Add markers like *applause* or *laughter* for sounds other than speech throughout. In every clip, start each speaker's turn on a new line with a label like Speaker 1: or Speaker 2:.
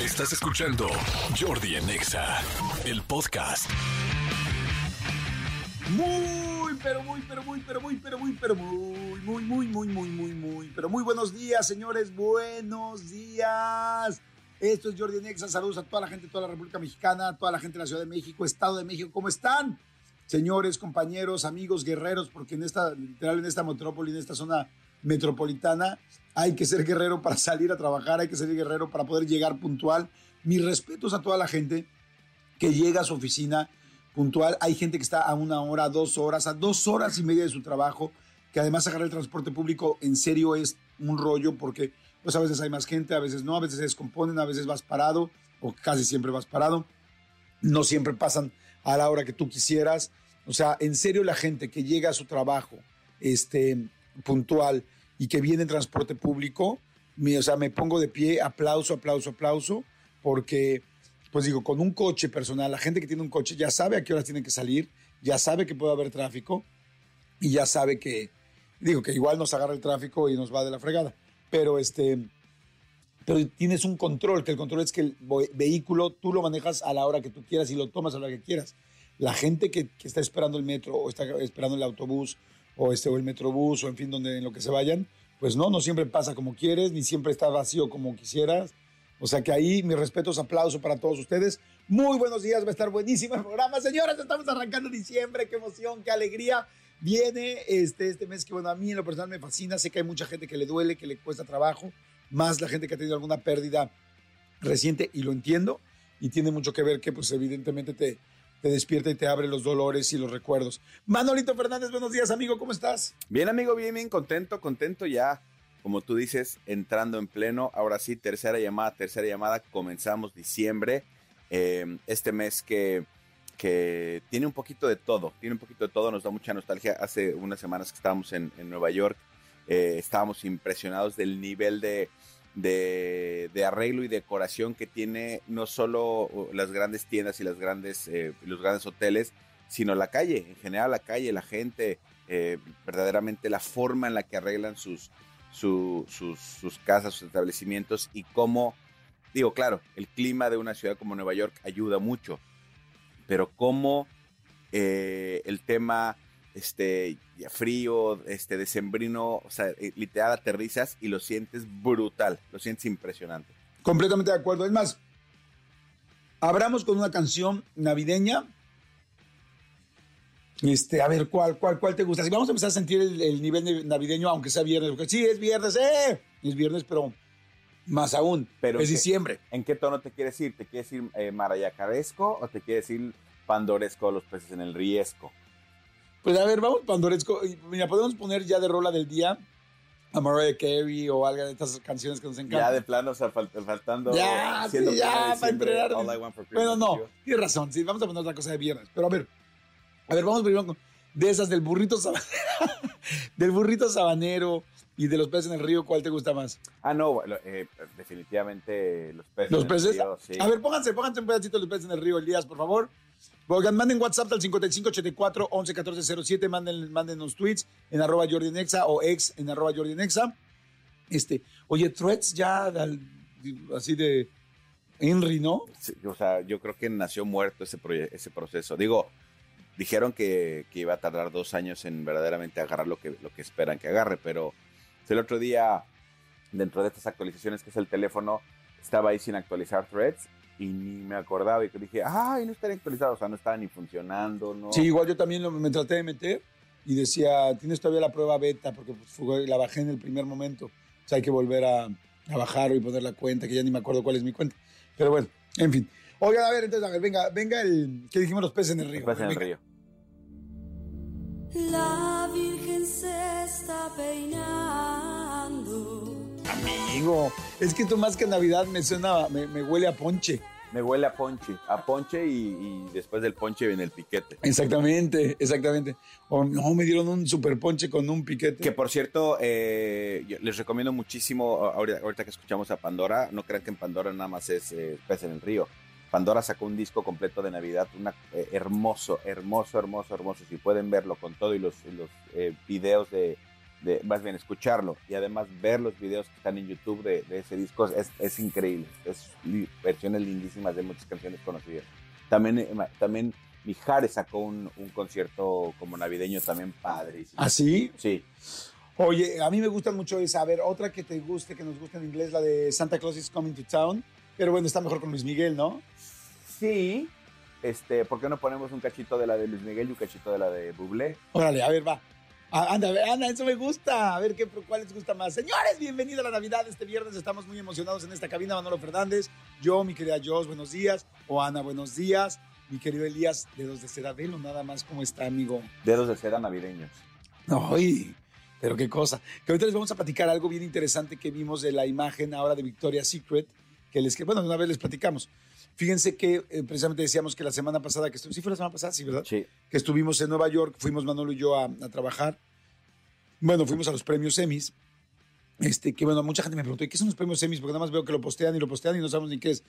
Speaker 1: Estás escuchando Jordi en Exa, el podcast.
Speaker 2: Muy, pero muy, pero muy, pero muy, pero muy, pero muy, muy, muy, muy, muy, muy, muy, pero muy buenos días, señores, buenos días. Esto es Jordi Nexa, saludos a toda la gente de toda la República Mexicana, a toda la gente de la Ciudad de México, Estado de México, ¿cómo están? Señores, compañeros, amigos, guerreros, porque en esta, literal, en esta metrópoli, en esta zona metropolitana, hay que ser guerrero para salir a trabajar, hay que ser guerrero para poder llegar puntual. Mis respetos a toda la gente que llega a su oficina puntual. Hay gente que está a una hora, dos horas, a dos horas y media de su trabajo, que además agarrar el transporte público en serio es un rollo porque pues a veces hay más gente, a veces no, a veces se descomponen, a veces vas parado o casi siempre vas parado. No siempre pasan a la hora que tú quisieras. O sea, en serio la gente que llega a su trabajo este, puntual y que viene en transporte público, o sea, me pongo de pie, aplauso, aplauso, aplauso, porque, pues digo, con un coche personal, la gente que tiene un coche ya sabe a qué horas tiene que salir, ya sabe que puede haber tráfico y ya sabe que, digo, que igual nos agarra el tráfico y nos va de la fregada, pero este, pero tienes un control, que el control es que el vehículo tú lo manejas a la hora que tú quieras y lo tomas a la hora que quieras. La gente que está esperando el metro o está esperando el autobús o, este, o el metrobús o en fin, donde en lo que se vayan, pues no, no siempre pasa como quieres, ni siempre está vacío como quisieras. O sea que ahí mis respetos, aplauso para todos ustedes. Muy buenos días, va a estar buenísimo el programa. Señoras, estamos arrancando diciembre, qué emoción, qué alegría. Viene este, este mes que, bueno, a mí en lo personal me fascina. Sé que hay mucha gente que le duele, que le cuesta trabajo, más la gente que ha tenido alguna pérdida reciente, y lo entiendo. Y tiene mucho que ver que, pues, evidentemente te, te despierta y te abre los dolores y los recuerdos. Manolito Fernández, buenos días, amigo, ¿cómo estás?
Speaker 3: Bien, amigo, bien, bien, contento, contento ya. Como tú dices, entrando en pleno. Ahora sí, tercera llamada, tercera llamada. Comenzamos diciembre. Eh, este mes que, que tiene un poquito de todo. Tiene un poquito de todo. Nos da mucha nostalgia. Hace unas semanas que estábamos en, Nueva York, eh, estábamos impresionados del nivel de, de, arreglo y decoración que tiene no solo las grandes tiendas y las grandes, eh, los grandes hoteles, sino la calle, en general la calle, la gente, eh, verdaderamente la forma en la que arreglan sus, sus, sus, casas, sus establecimientos y cómo, digo, claro, el clima de una ciudad como Nueva York ayuda mucho, pero cómo eh, el tema este, frío, este, decembrino, o sea, eh, literal aterrizas y lo sientes brutal, lo sientes impresionante.
Speaker 2: Completamente de acuerdo. Es más, abramos con una canción navideña. Este, a ver, ¿cuál, cuál, cuál te gusta? Si vamos a empezar a sentir el, nivel navideño, aunque sea viernes, porque sí, es viernes, ¡eh! Es viernes, pero más aún, pero es diciembre.
Speaker 3: ¿En qué tono te quieres ir? ¿Te quieres ir eh, marayacaresco o te quieres ir pandoresco los peces en el riesco?
Speaker 2: Pues a ver, vamos Pandoresco. Mira, podemos poner ya de rola del día a Mariah Carey o algo de estas canciones que nos encantan.
Speaker 3: Ya de plano, o sea, faltando.
Speaker 2: Ya, sí, ya, para entrenar. Bueno, no, tienes razón, sí, vamos a poner otra cosa de viernes. Pero a ver, a ver, vamos primero con de esas del burrito sabanero, *laughs* del burrito sabanero y de los peces en el río, ¿cuál te gusta más?
Speaker 3: Ah, no, eh, definitivamente los peces.
Speaker 2: ¿Los peces? En el río, sí. A ver, pónganse, pónganse un pedacito de los peces en el río, Elías, por favor. Oigan, manden WhatsApp al 5584 11 14 07, manden, los tweets en arroba Jordi Nexa o ex en arroba Jordi Nexa. Este, oye, threads ya así de Henry, ¿no?
Speaker 3: o sea, yo creo que nació muerto ese, ese proceso. Digo, dijeron que, que, iba a tardar dos años en verdaderamente agarrar lo que, lo que esperan que agarre, pero el otro día, dentro de estas actualizaciones que es el teléfono, estaba ahí sin actualizar threads y ni me acordaba y que dije, ay, no estaría actualizado, o sea, no estaba ni funcionando, ¿no?
Speaker 2: Sí, igual yo también me traté de meter y decía, tienes todavía la prueba beta porque pues, la bajé en el primer momento, o sea, hay que volver a, a bajar y poner la cuenta, que ya ni me acuerdo cuál es mi cuenta, pero bueno, en fin. Oigan, a ver, entonces, a ver, venga, venga el, ¿qué dijimos los peces en el río?
Speaker 3: Los peces en el río.
Speaker 4: La Virgen se está peinando
Speaker 2: Amigo, es que tú más que Navidad me suena, me, huele a ponche.
Speaker 3: Me huele a ponche, a ponche y, después del ponche viene el piquete.
Speaker 2: Exactamente, exactamente. O no, me dieron un super ponche con un piquete.
Speaker 3: Que por cierto, eh, les recomiendo muchísimo, ahorita, que escuchamos a Pandora, no crean que en Pandora nada más es eh, pez en el río. Pandora sacó un disco completo de Navidad, una, eh, hermoso, hermoso, hermoso, hermoso. Si pueden verlo con todo y los, los videos de, de, más bien escucharlo y además ver los videos que están en YouTube de, de ese disco es, es increíble. Es li- versiones lindísimas de muchas canciones conocidas. También, eh, también Mijares sacó un, un concierto como navideño también padrísimo.
Speaker 2: ¿Ah, sí?
Speaker 3: Sí.
Speaker 2: Oye, a mí me gusta mucho esa. A ver, otra que te guste, que nos guste en inglés, la de Santa Claus is Coming to Town. Pero bueno, está mejor con Luis Miguel, ¿no?
Speaker 3: Sí. Este, ¿Por qué no ponemos un cachito de la de Luis Miguel y un cachito de la de Bublé?
Speaker 2: Órale, a ver, va. Ah, Anda, anda, eso me gusta. A ver qué, cuál les gusta más. Señores, bienvenido a la Navidad. Este viernes estamos muy emocionados en esta cabina. Manolo Fernández, yo, mi querida Jos, buenos días. O Ana, buenos días. Mi querido Elías, dedos de Ceradelo, nada más, ¿cómo está, amigo?
Speaker 3: Dedos de cera navideños.
Speaker 2: Ay, pero qué cosa. Que ahorita les vamos a platicar algo bien interesante que vimos de la imagen ahora de Victoria's Secret, que les, bueno, una vez les platicamos. Fíjense que eh, precisamente decíamos que la semana pasada que estuvimos, sí fue la semana pasada, sí, ¿verdad?
Speaker 3: Sí.
Speaker 2: Que estuvimos en Nueva York, fuimos Manolo y yo a, a trabajar. Bueno, fuimos a los premios Emmys. Este, que bueno, mucha gente me preguntó, ¿y qué son los premios Emmys? Porque nada más veo que lo postean y lo postean y no sabemos ni qué es.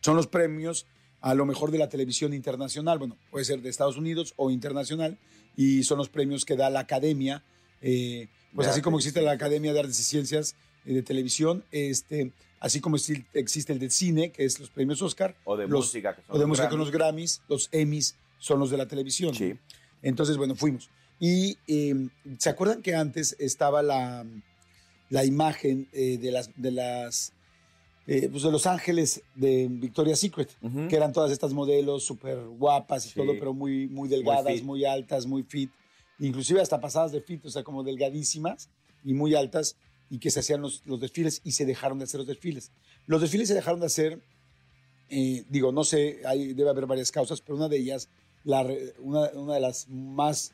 Speaker 2: Son los premios a lo mejor de la televisión internacional. Bueno, puede ser de Estados Unidos o internacional. Y son los premios que da la academia. eh, pues
Speaker 3: De
Speaker 2: así como existe la. Academia de Artes y Ciencias eh, de Televisión, este, así como exi- existe el de cine, que es los premios Oscar.
Speaker 3: O de
Speaker 2: los-
Speaker 3: música. Que son
Speaker 2: o de
Speaker 3: los
Speaker 2: música con
Speaker 3: Grammys.
Speaker 2: los Grammys, los Emmys son los de la televisión.
Speaker 3: Sí.
Speaker 2: Entonces, bueno, fuimos. Y eh, ¿se acuerdan que antes estaba la, la imagen eh, de las, de las eh, pues de Los Ángeles de Victoria's Secret?
Speaker 3: Ujú.
Speaker 2: Que eran todas estas modelos súper guapas y
Speaker 3: Sí.
Speaker 2: todo, pero muy, muy delgadas,
Speaker 3: fit.
Speaker 2: muy, altas, muy fit. Inclusive hasta pasadas de fit, o sea, como delgadísimas y muy altas y que se hacían los, los desfiles y se dejaron de hacer los desfiles. Los desfiles se dejaron de hacer, eh, digo, no sé, hay, debe haber varias causas, pero una de ellas, la, una, una de las más,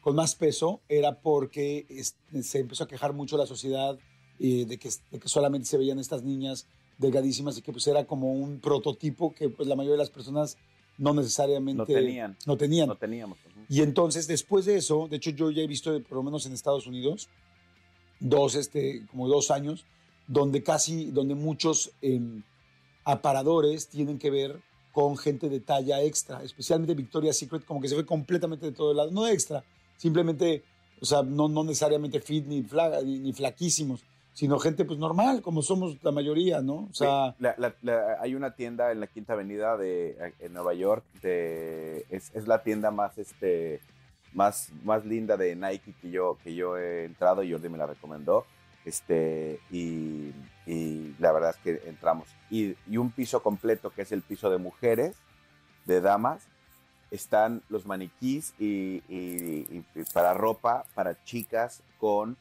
Speaker 2: con más peso, era porque es- se empezó a quejar mucho la sociedad eh, de, que, de que solamente se veían estas niñas delgadísimas y que pues era como un prototipo que pues la mayoría de las personas no necesariamente
Speaker 3: No tenían.
Speaker 2: no tenían.
Speaker 3: No teníamos.
Speaker 2: Y entonces, después de eso, de hecho, yo ya he visto, por lo menos en Estados Unidos, dos, este, como dos años, donde casi, donde muchos em, aparadores tienen que ver con gente de talla extra, especialmente Victoria's Secret, como que se ve completamente de todo lado, no extra, simplemente, o sea, no, no necesariamente fit ni, flaga, ni, flaquísimos, sino gente pues normal, como somos la mayoría, ¿no? O sea,
Speaker 3: la- la- la- hay una tienda en la Quinta Avenida de en Nueva York de es, es la tienda más este más más linda de Nike que yo que yo he entrado y Jordi me la recomendó este y, y la verdad es que entramos. Y, y un piso completo que es el piso de mujeres de damas están los maniquís y, y- para ropa para chicas con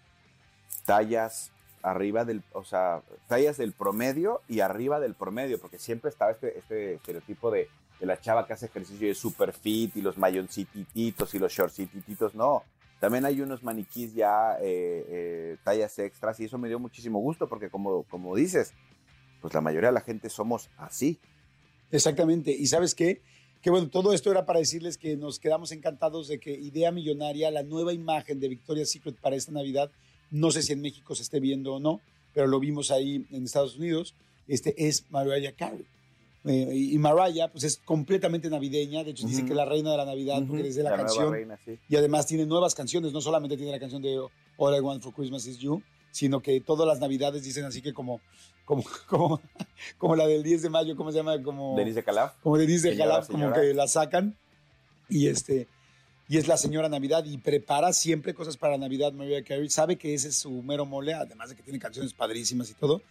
Speaker 3: tallas arriba del, o sea, tallas del promedio y arriba del promedio, porque siempre estaba este, este estereotipo de, de la chava que hace ejercicio es super fit y los mayoncitititos y los shortcitititos, no. También hay unos maniquís ya eh, eh, tallas extras y eso me dio muchísimo gusto porque como, como dices, pues la mayoría de la gente somos así.
Speaker 2: Exactamente. ¿Y sabes qué? Que bueno, todo esto era para decirles que nos quedamos encantados de que Idea Millonaria, la nueva imagen de Victoria's Secret para esta Navidad, no sé si en México se esté viendo o no, pero lo vimos ahí en Estados Unidos, este es Mariah Carey. Eh, y Mariah, pues es completamente navideña, de hecho dicen
Speaker 3: Ujú.
Speaker 2: que es la reina de la Navidad porque desde la,
Speaker 3: nueva
Speaker 2: canción
Speaker 3: reina, sí.
Speaker 2: y además tiene nuevas canciones, no solamente tiene la canción de All I Want for Christmas is You, sino que todas las navidades dicen así que como, como, *laughs* como, como la del 10 de mayo, ¿cómo se llama? Como,
Speaker 3: Denise de Calaf.
Speaker 2: como Denise de Jalap, como que la sacan y este y es la señora Navidad y prepara siempre cosas para Navidad Mariah Carey, sabe que ese es su mero mole, además de que tiene canciones padrísimas y todo,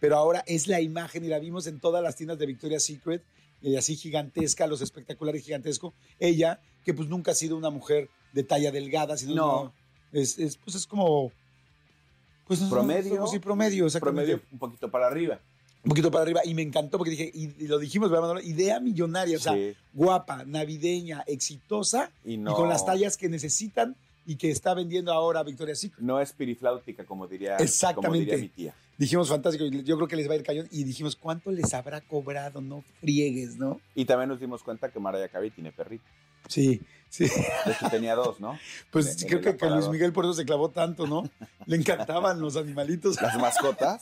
Speaker 2: pero ahora es la imagen y la vimos en todas las tiendas de Victoria's Secret, eh, así gigantesca, los espectaculares gigantesco, ella que pues nunca ha sido una mujer de talla delgada, sino
Speaker 3: No.
Speaker 2: una- es, es, pues es como pues no,
Speaker 3: Promedio.
Speaker 2: sí, promedio.
Speaker 3: Promedio un poquito para arriba.
Speaker 2: Un poquito para arriba y me encantó porque dije, y, y lo dijimos, ¿verdad, Manolo? idea millonaria, o sea, guapa, navideña, exitosa
Speaker 3: Y no,
Speaker 2: y con las tallas que necesitan y que está vendiendo ahora Victoria's Secret.
Speaker 3: no es pirifláutica, como diría, como
Speaker 2: Exactamente.
Speaker 3: diría mi tía.
Speaker 2: Dijimos fantástico, yo creo que les va a ir cañón y dijimos, ¿cuánto les habrá cobrado? No friegues, ¿no?
Speaker 3: Y también nos dimos cuenta que Mariah Carey tiene perrito.
Speaker 2: Sí, sí.
Speaker 3: De hecho, tenía dos, ¿no?
Speaker 2: Pues
Speaker 3: En-
Speaker 2: creo que, que Luis. Miguel por eso se clavó tanto, ¿no? Le encantaban los animalitos
Speaker 3: Las mascotas.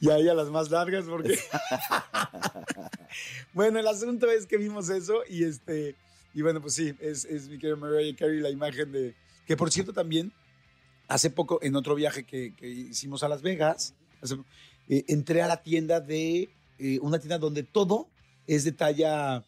Speaker 2: y a ella las más largas porque... *laughs* bueno, el asunto es que vimos eso y este... Y bueno, pues sí, es, es mi querida Mariah Carey la imagen de... Que por cierto también hace poco, en otro viaje que, que hicimos a Las Vegas, hace- eh, entré a la tienda de, eh, una tienda donde todo es de talla,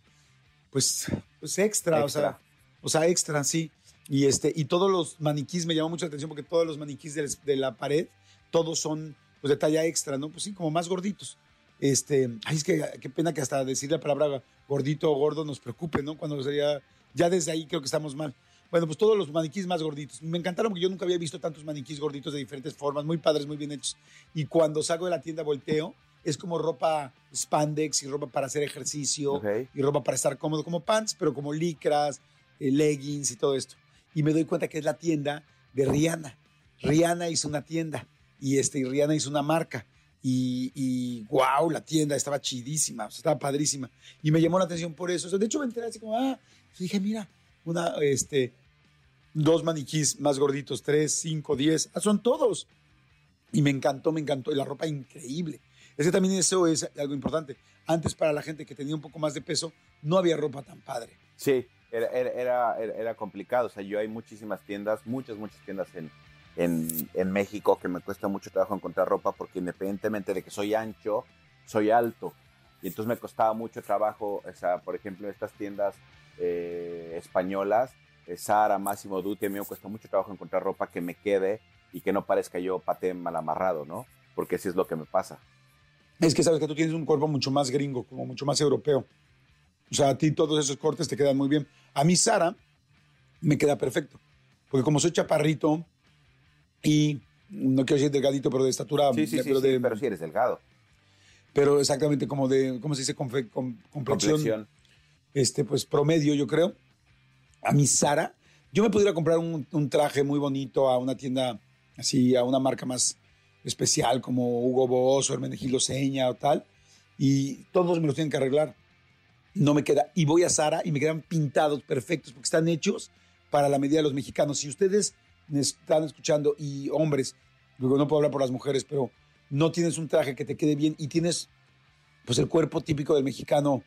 Speaker 2: pues, pues extra, O, sea, o sea, extra, sí. Y, este, y todos los maniquís, me llamó mucho la atención porque todos los maniquís de, de la pared, todos son pues, de talla extra, ¿no? Pues sí, como más gorditos. Este, ay, es que qué pena que hasta decir la palabra gordito o gordo nos preocupe, ¿no? Cuando sería, ya desde ahí creo que estamos mal. Bueno, pues todos los maniquís más gorditos. Me encantaron porque yo nunca había visto tantos maniquís gorditos de diferentes formas, muy padres, muy bien hechos. Y cuando salgo de la tienda volteo, es como ropa spandex y ropa para hacer ejercicio
Speaker 3: Ok.
Speaker 2: y ropa para estar cómodo, como pants, pero como licras, eh, leggings y todo esto. Y me doy cuenta que es la tienda de Rihanna. Rihanna hizo una tienda y, este, y Rihanna hizo una marca. Y, y wow, la tienda estaba chidísima, o sea, estaba padrísima. Y me llamó la atención por eso. O sea, de hecho, me enteré así como, ah, dije, mira, una, este, dos maniquís más gorditos, tres, cinco, diez, ah, son todos. Y me encantó, me encantó. Y la ropa increíble. Es que también eso es algo importante. Antes, para la gente que tenía un poco más de peso, no había ropa tan padre.
Speaker 3: Sí, era, era, era, complicado. O sea, yo hay muchísimas tiendas, muchas, muchas tiendas en, en, en México que me cuesta mucho trabajo encontrar ropa porque independientemente de que soy ancho, soy alto. Y entonces me costaba mucho trabajo, o sea, por ejemplo, en estas tiendas eh, españolas, Zara, Máximo Duty, a mí me cuesta mucho trabajo encontrar ropa que me quede y que no parezca yo paté mal amarrado, ¿no? Porque así es lo que me pasa.
Speaker 2: Es que sabes que tú tienes un cuerpo mucho más gringo, como mucho más europeo. O sea, a ti todos esos cortes te quedan muy bien. A mí, Sara, me queda perfecto. Porque como soy chaparrito y no quiero decir delgadito, pero de estatura.
Speaker 3: Sí, sí, sí,
Speaker 2: pero,
Speaker 3: sí,
Speaker 2: de-
Speaker 3: pero sí eres delgado.
Speaker 2: pero exactamente como de, ¿cómo se dice? Confe- com- complexión,
Speaker 3: Complexión.
Speaker 2: este, pues promedio, yo creo. A mi Sara, yo me pudiera comprar un, traje muy bonito a una tienda así, a una marca más especial como Hugo Boss o Hermenegildo Seña o tal, y todos me los tienen que arreglar. No me queda. Y voy a Sara y me quedan pintados perfectos porque están hechos para la medida de los mexicanos. Si ustedes están escuchando y hombres, luego no puedo hablar por las mujeres, pero no tienes un traje que te quede bien y tienes pues el cuerpo típico del mexicano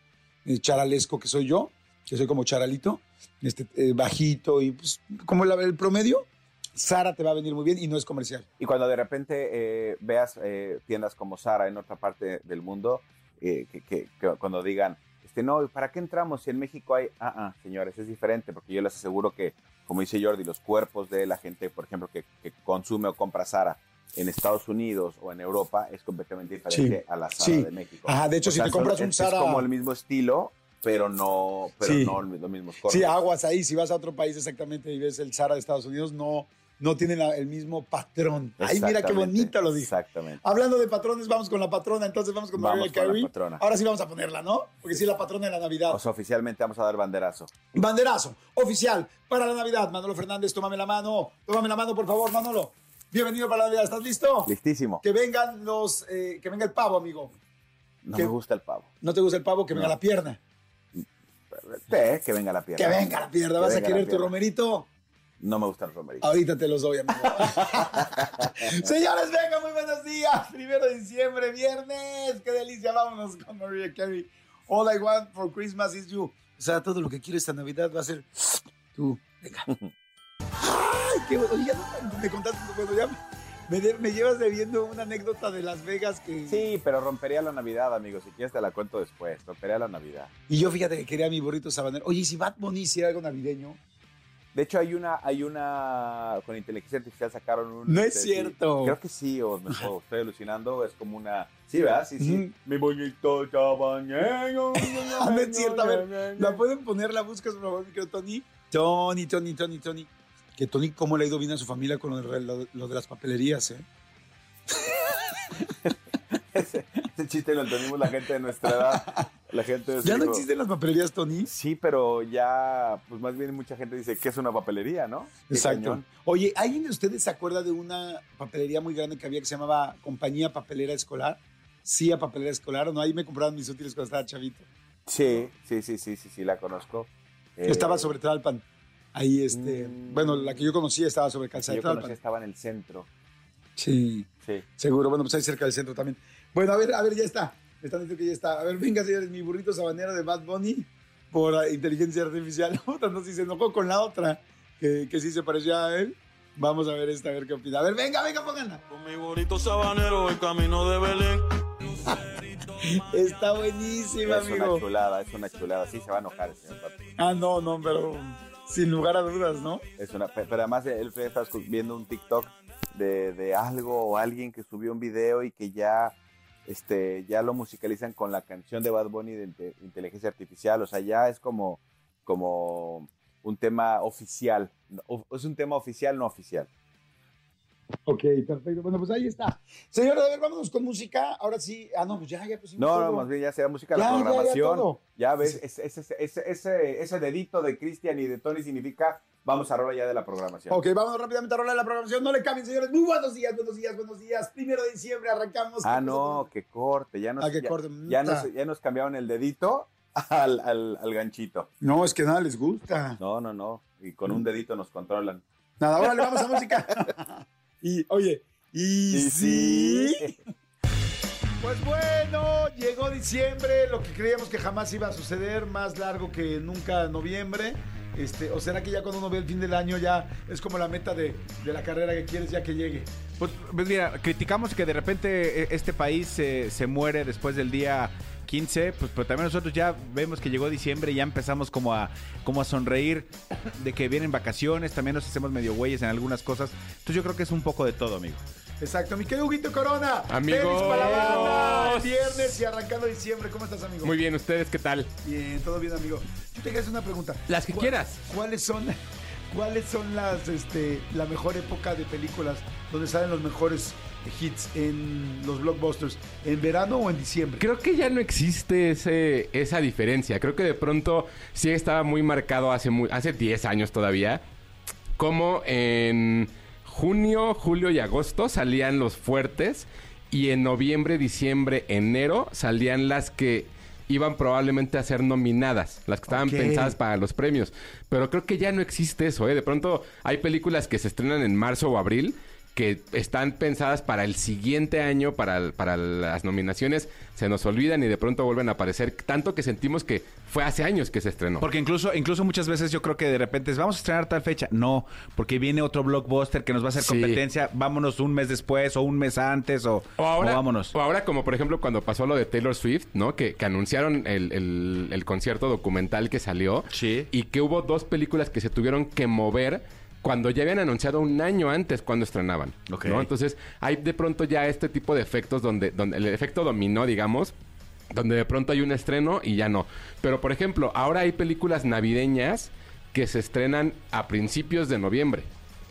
Speaker 2: eh, charalesco que soy yo, que soy como charalito, este, eh, bajito y pues como la- el promedio, Sara te va a venir muy bien y no es comercial.
Speaker 3: Y cuando de repente eh, veas eh, tiendas como Sara en otra parte del mundo, eh, que, que- que cuando digan, este, no, ¿para qué entramos si en México hay? Ah, ah, señores, es diferente, porque yo les aseguro que, como dice Jordi, los cuerpos de la gente, por ejemplo, que, que consume o compra Sara en Estados Unidos o en Europa es completamente diferente
Speaker 2: Sí,
Speaker 3: a la Sara
Speaker 2: sí.
Speaker 3: de México.
Speaker 2: Ajá, de hecho,
Speaker 3: O
Speaker 2: si
Speaker 3: sea,
Speaker 2: te compras un Zara-
Speaker 3: Es como el mismo estilo, pero no, pero
Speaker 2: Sí.
Speaker 3: no los mismos cortes.
Speaker 2: Sí, aguas ahí, si vas a otro país exactamente y ves el Sara de Estados Unidos, no, no tienen el mismo patrón. Ay, mira qué bonito lo dije.
Speaker 3: Exactamente.
Speaker 2: Hablando de patrones, vamos con la patrona, entonces vamos con
Speaker 3: Vamos
Speaker 2: Mariah Carey. Ahora sí vamos a ponerla, ¿no? Porque sí es la patrona de la Navidad.
Speaker 3: O sea, oficialmente vamos a dar banderazo.
Speaker 2: Banderazo oficial para la Navidad. Manolo Fernández, tómame la mano. Tómame la mano, por favor, Manolo. Bienvenido para la Navidad. ¿Estás listo?
Speaker 3: Listísimo.
Speaker 2: Que vengan los, eh, que venga el pavo, amigo.
Speaker 3: No me gusta el pavo.
Speaker 2: ¿No te gusta el pavo? Que venga la pierna.
Speaker 3: Eh, que venga la pierna.
Speaker 2: Que venga la pierna. ¿Vas a querer tu romerito?
Speaker 3: No me gusta el romerito.
Speaker 2: Ahorita te los doy, amigo. *laughs* Señores, venga, muy buenos días. Primero de diciembre, viernes. Qué delicia. Vámonos con Mariah Carey. All I want for Christmas is you. O sea, todo lo que quiero esta Navidad va a ser tú. Venga. *laughs* Ay, qué bueno. Ya no me contaste, bueno, ya me, de- me llevas debiendo una anécdota de Las Vegas que...
Speaker 3: Sí, pero rompería la Navidad, amigos. Si quieres te la cuento después. Rompería la Navidad.
Speaker 2: Y yo fíjate que quería mi burrito sabanero. Oye, ¿y si Bad Bunny hiciera algo navideño?
Speaker 3: De hecho, hay una, hay una, con inteligencia artificial sacaron un...
Speaker 2: No es
Speaker 3: este,
Speaker 2: cierto.
Speaker 3: sí, creo que sí, o me o estoy alucinando, es como una... Sí, ¿verdad? Sí, sí. Mi bonito chabañero. *laughs*
Speaker 2: No es cierto, a ver, ¿La pueden poner? ¿La buscas, por favor, mi querido Tony? Tony, Tony, Tony, Tony. Que Tony, ¿cómo le ha ido bien a su familia con lo de, lo- lo de las papelerías, eh? *laughs*
Speaker 3: Ese, ese chiste lo entendimos la gente de nuestra edad. La gente de
Speaker 2: ¿Ya no existen las papelerías, Tony?
Speaker 3: Sí, pero ya, pues más bien mucha gente dice que es una papelería, ¿no?
Speaker 2: Exacto.
Speaker 3: cañón.
Speaker 2: Oye, ¿alguien de ustedes se acuerda de una papelería muy grande que había que se llamaba Compañía Papelera Escolar? Sí, a Papelera Escolar, ¿o no? Ahí me compraban mis útiles cuando estaba chavito.
Speaker 3: Sí, sí, sí, sí, sí, sí, la conozco. Eh,
Speaker 2: Estaba sobre Tlalpan. Ahí, este...
Speaker 3: Mm.
Speaker 2: Bueno, la que yo conocía estaba sobre
Speaker 3: la que
Speaker 2: Calzada de
Speaker 3: yo estaba en el centro.
Speaker 2: Sí.
Speaker 3: Sí.
Speaker 2: Seguro, bueno, pues ahí cerca del centro también. Bueno, a ver, a ver, ya está. Me están diciendo que ya está. A ver, venga, señores, mi burrito sabanero de Bad Bunny por inteligencia artificial. *laughs* Otra no, si se enojó con la otra, que, que sí se parecía a él. Vamos a ver esta, a ver qué opina. A ver, venga, venga, pónganla.
Speaker 5: Con mi bonito sabanero, el camino de Belén. *laughs*
Speaker 2: Está buenísima,
Speaker 3: Es una
Speaker 2: amigo.
Speaker 3: chulada, es una chulada. Sí se va a enojar el señor Pato.
Speaker 2: Ah, no, no, pero sin lugar a dudas, ¿no?
Speaker 3: Es una, pe- pero además él escu- viendo un TikTok de, de algo o alguien que subió un video y que ya, este, ya lo musicalizan con la canción de Bad Bunny de inte- inteligencia artificial. O sea, ya es como, como un tema oficial. Es un tema oficial, no oficial.
Speaker 2: Ok, perfecto. Bueno, pues ahí está. Señores, a ver, vámonos con música. Ahora sí. Ah, no, pues ya, ya pusimos
Speaker 3: No, no, más bien ya será música de la
Speaker 2: ya,
Speaker 3: programación. Ya, ves, ese, ese, ese, ese, ese dedito de Cristian y de Tony significa vamos a rola ya de la programación.
Speaker 2: Ok, vámonos rápidamente a rolar la programación. No le cambien, señores. Muy buenos días, buenos días, buenos días. Primero de diciembre arrancamos.
Speaker 3: Ah, no, que corte, ya nos,
Speaker 2: Ah, que
Speaker 3: ya,
Speaker 2: corte.
Speaker 3: ya nos, ya nos cambiaron el dedito al, al, al ganchito.
Speaker 2: No, es que nada les gusta.
Speaker 3: No, no, no. Y con un dedito nos controlan.
Speaker 2: Nada, ahora le vamos a música. *laughs* y, oye, y,
Speaker 3: Y
Speaker 2: sí.
Speaker 3: sí.
Speaker 2: Pues bueno, llegó diciembre, lo que creíamos que jamás iba a suceder, más largo que nunca noviembre. Este, ¿O será que ya cuando uno ve el fin del año ya es como la meta de, de la carrera que quieres ya que llegue?
Speaker 6: Pues, pues mira, criticamos que de repente eh, este país se- se muere después del día 15, pues pero también nosotros ya vemos que llegó diciembre y ya empezamos como a, como a sonreír de que vienen vacaciones, también nos hacemos medio güeyes en algunas cosas. Entonces yo creo que es un poco de todo, amigo.
Speaker 2: Exacto, mi querido Huguito Corona.
Speaker 7: Amigos.
Speaker 2: Feliz para la banda. Viernes y arrancando diciembre. ¿Cómo estás, amigo?
Speaker 7: Muy bien, ¿ustedes qué tal?
Speaker 2: Bien, todo bien, amigo. Yo te quería hacer una pregunta.
Speaker 7: Las que
Speaker 2: ¿Cuál-
Speaker 7: quieras.
Speaker 2: ¿Cuáles son, cuáles son las, este, la mejor época de películas donde salen los mejores hits en los blockbusters? ¿En verano o en diciembre?
Speaker 7: Creo que ya no existe ese, esa diferencia. Creo que de pronto sí estaba muy marcado hace, muy, hace 10 años todavía. Como en junio, julio y agosto salían los fuertes. Y en noviembre, diciembre, enero salían las que iban probablemente a ser nominadas, las que estaban pensadas para los premios. Pero creo que ya no existe eso, ¿eh? De pronto hay películas que se estrenan en marzo o abril que están pensadas para el siguiente año, para, para las nominaciones, se nos olvidan y de pronto vuelven a aparecer, tanto que sentimos que fue hace años que se estrenó.
Speaker 6: Porque incluso, incluso muchas veces yo creo que de repente es, vamos a estrenar tal fecha. No, porque viene otro blockbuster que nos va a hacer
Speaker 7: Sí.
Speaker 6: competencia. Vámonos un mes después o un mes antes o,
Speaker 7: O ahora,
Speaker 6: o vámonos.
Speaker 7: o ahora como por ejemplo cuando pasó lo de Taylor Swift, ¿no? Que, que anunciaron el, el- el concierto documental que salió.
Speaker 6: Sí.
Speaker 7: Y que hubo dos películas que se tuvieron que mover cuando ya habían anunciado un año antes cuando estrenaban. Entonces hay de pronto ya este tipo de efectos donde, donde el efecto dominó, digamos. Donde de pronto hay un estreno y ya no. Pero por ejemplo, ahora hay películas navideñas que se estrenan a principios de noviembre.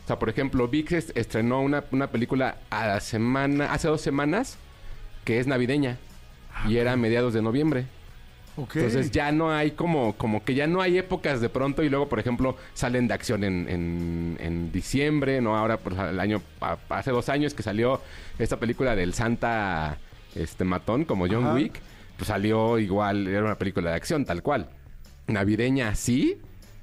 Speaker 7: O sea, por ejemplo, VIX est- estrenó una, una película a la semana, hace dos semanas que es navideña. y era a mediados de noviembre. Entonces ya no hay como, como que ya no hay épocas de pronto y luego, por ejemplo, salen de acción en, en, en diciembre, ¿no? Ahora, pues, el año, a- hace dos años que salió esta película del Santa este matón, como John
Speaker 2: Ajá.
Speaker 7: Wick, pues salió igual, era una película de acción, tal cual. Navideña sí,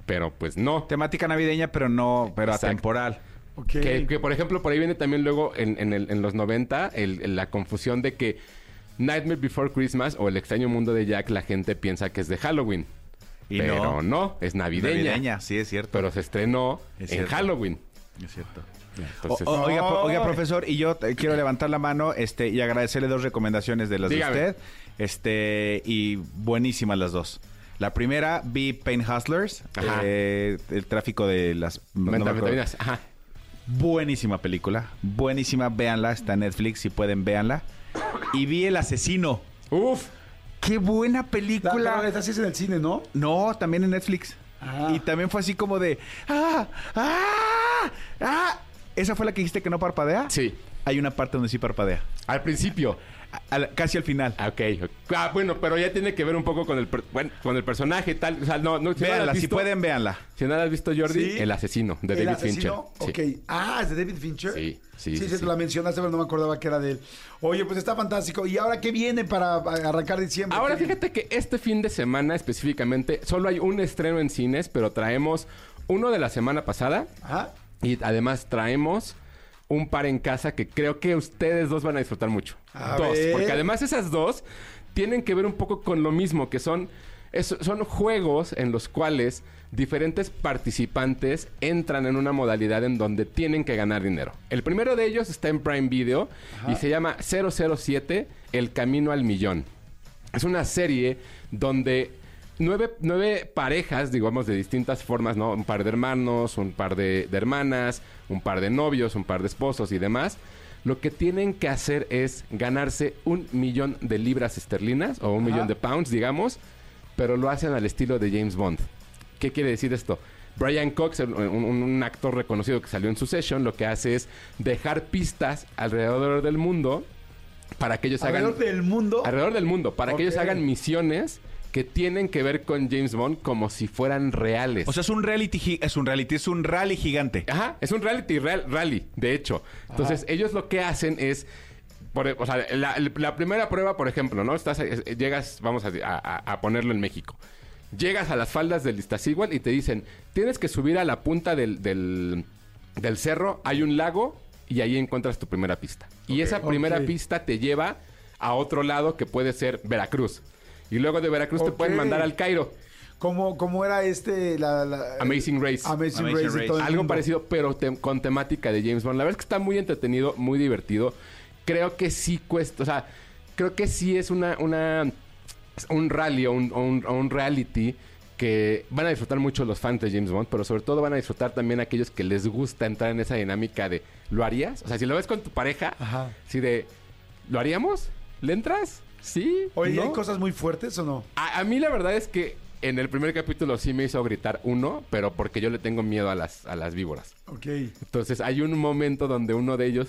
Speaker 7: pero pues no.
Speaker 6: Temática navideña, pero no, pero
Speaker 7: Exacto.
Speaker 6: atemporal.
Speaker 7: Que, que, por ejemplo, por ahí viene también luego en, en el- en los 90 el- el- la confusión de que Nightmare Before Christmas o El extraño mundo de Jack, la gente piensa que es de Halloween.
Speaker 6: Y
Speaker 7: pero
Speaker 6: no.
Speaker 7: no, es navideña.
Speaker 6: sí, es cierto.
Speaker 7: Pero se estrenó
Speaker 6: Es
Speaker 7: en. Halloween.
Speaker 6: es cierto.
Speaker 7: Entonces,
Speaker 6: O- o- oiga, oiga, profesor, y yo eh, quiero levantar la mano este, y agradecerle dos recomendaciones de las
Speaker 7: Dígame.
Speaker 6: de usted. Este, y buenísimas las dos. La primera, vi Pain Hustlers, eh, el tráfico de las no me acuerdo.
Speaker 7: metanfetaminas. Ajá.
Speaker 6: Buenísima película, buenísima, véanla, está en Netflix, si pueden, véanla. Y vi El Asesino.
Speaker 7: Uf.
Speaker 6: ¡Qué buena
Speaker 2: La,
Speaker 6: película!
Speaker 2: pero esta sí es en el cine, ¿no?
Speaker 6: No, también en Netflix.
Speaker 2: Ah.
Speaker 6: Y también fue así como de. ¡Ah! ¡Ah! ¡Ah! ¿Esa fue la que dijiste que no parpadea?
Speaker 7: Sí.
Speaker 6: Hay una parte donde sí parpadea.
Speaker 7: Al principio.
Speaker 6: Al- casi al final.
Speaker 7: Ah, Ok. Ah, bueno, pero ya tiene que ver un poco con el, per- bueno, con el personaje y tal. O sea, no, no, si no
Speaker 6: véanla, si pueden, véanla.
Speaker 7: Si no la has visto, Jordi,
Speaker 2: Sí.
Speaker 7: El asesino de
Speaker 2: ¿El
Speaker 7: David Fincher.
Speaker 2: asesino?
Speaker 7: Sí.
Speaker 2: Ok. Ah, es de David Fincher.
Speaker 7: Sí, sí,
Speaker 2: Sí,
Speaker 7: sí,
Speaker 2: sí,
Speaker 7: sí.
Speaker 2: la mencionaste, pero no me acordaba que era de él. Oye, pues está fantástico. ¿Y ahora qué viene para arrancar diciembre?
Speaker 7: Ahora fíjate que este fin de semana específicamente solo hay un estreno en cines, pero traemos uno de la semana pasada
Speaker 2: Ajá.
Speaker 7: y además traemos un par en casa que creo que ustedes dos van a disfrutar mucho.
Speaker 2: A
Speaker 7: dos,
Speaker 2: ver.
Speaker 7: porque además esas dos tienen que ver un poco con lo mismo, que son Es- son juegos en los cuales diferentes participantes entran en una modalidad en donde tienen que ganar dinero. El primero de ellos está en Prime Video y se llama 007, El Camino al Millón. Es una serie donde nueve, nueve parejas, digamos, de distintas formas, ¿no? Un par de hermanos, un par de, de hermanas, un par de novios, un par de esposos y demás. Lo que tienen que hacer es ganarse un millón de libras esterlinas o un
Speaker 2: Ajá.
Speaker 7: millón de pounds, digamos, pero lo hacen al estilo de James Bond. ¿Qué quiere decir esto? Brian Cox, un, un- actor reconocido que salió en Succession, lo que hace es dejar pistas alrededor del mundo para que ellos hagan...
Speaker 2: Alrededor del mundo.
Speaker 7: Alrededor del mundo, para que ellos hagan misiones que tienen que ver con James Bond como si fueran reales.
Speaker 6: O sea, es un reality, es un reality, es un rally gigante.
Speaker 7: Ajá, es un reality real- rally, de hecho. Entonces, ellos lo que hacen es. por- o sea, la, la primera prueba, por ejemplo, ¿no? Estás, llegas, vamos a, a- a ponerlo en México. Llegas a las faldas del Iztaccíhuatl y te dicen: tienes que subir a la punta del, del, del cerro, hay un lago y ahí encuentras tu primera pista. Y esa primera pista te lleva a otro lado que puede ser Veracruz. Y luego de Veracruz te pueden mandar al Cairo.
Speaker 2: ¿Cómo, cómo era este? La, la-
Speaker 7: Amazing Race.
Speaker 2: Amazing,
Speaker 6: Amazing
Speaker 2: Race.
Speaker 6: Race.
Speaker 2: todo el
Speaker 7: Algo
Speaker 2: mundo.
Speaker 7: parecido, pero te- con temática de James Bond. La verdad es que está muy entretenido, muy divertido. Creo que sí cuesta, o sea, creo que sí es una, una un rally o un, un- reality que van a disfrutar mucho los fans de James Bond, pero sobre todo van a disfrutar también aquellos que les gusta entrar en esa dinámica de ¿lo harías? O sea, si lo ves con tu pareja,
Speaker 2: Ajá.
Speaker 7: así de ¿lo haríamos? ¿Le entras? ¿Sí?
Speaker 2: Oye,
Speaker 7: ¿No?
Speaker 2: ¿hay cosas muy fuertes o no?
Speaker 7: A, a mí la verdad es que en el primer capítulo sí me hizo gritar uno, pero porque yo le tengo miedo a las, a las víboras.
Speaker 2: Ok.
Speaker 7: Entonces hay un momento donde uno de ellos,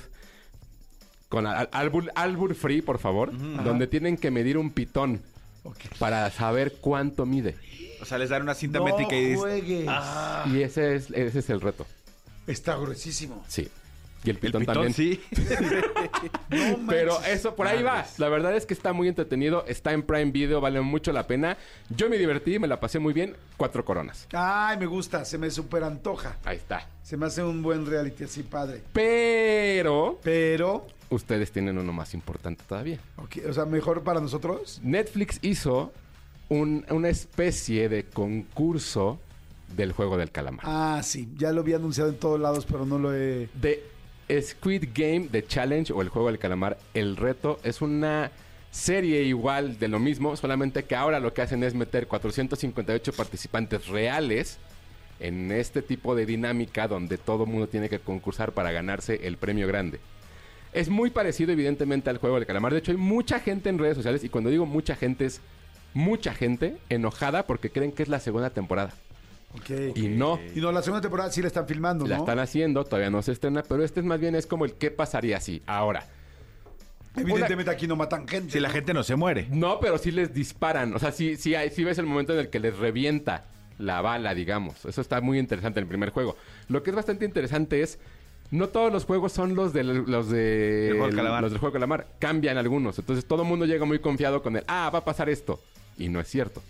Speaker 7: con al- albur, albur free, por favor, donde tienen que medir un pitón
Speaker 2: ok.
Speaker 7: para saber cuánto mide.
Speaker 6: O sea, les dan una cinta
Speaker 2: No
Speaker 6: métrica y
Speaker 2: juegues.
Speaker 7: Y ese es, ese es el reto.
Speaker 2: Está gruesísimo.
Speaker 7: Sí. Y el
Speaker 6: el
Speaker 7: pitón,
Speaker 6: pitón,
Speaker 7: también.
Speaker 6: sí. *laughs*
Speaker 2: No
Speaker 7: Pero eso, por ahí va. La verdad es que está muy entretenido. Está en Prime Video, vale mucho la pena. Yo me divertí, me la pasé muy bien. Cuatro coronas.
Speaker 2: Ay, me gusta, se me super antoja.
Speaker 7: Ahí está.
Speaker 2: Se me hace un buen reality así, padre.
Speaker 7: Pero
Speaker 2: Pero,
Speaker 7: ustedes tienen uno más importante todavía.
Speaker 2: o sea, mejor para nosotros.
Speaker 7: Netflix hizo un- una especie de concurso del juego del calamar.
Speaker 2: Ah, sí, ya lo había anunciado en todos lados, pero no lo he...
Speaker 7: De Squid Game, The Challenge o el juego del calamar, el reto es una serie igual de lo mismo, solamente que ahora lo que hacen es meter 458 participantes reales en este tipo de dinámica donde todo mundo tiene que concursar para ganarse el premio grande. Es muy parecido evidentemente al juego del calamar. De hecho, hay mucha gente en redes sociales y cuando digo mucha gente es mucha gente enojada porque creen que es la segunda temporada. Y no.
Speaker 2: Y no, la segunda temporada sí la están filmando,
Speaker 7: La
Speaker 2: ¿no?
Speaker 7: están haciendo, todavía no se estrena, pero este es más bien es como el qué pasaría si. Ahora,
Speaker 2: Evidentemente aquí no matan gente.
Speaker 6: Si la gente no se muere.
Speaker 7: no, pero sí les disparan. O sea, sí, sí, hay- sí ves el momento en el que les revienta la bala, digamos. Eso está muy interesante en el primer juego. Lo que es bastante interesante es. No todos los juegos son los, del- los de
Speaker 6: Del juego calamar.
Speaker 7: los del juego calamar. Cambian algunos. Entonces todo el mundo llega muy confiado con el, ah, va a pasar esto. Y no es cierto.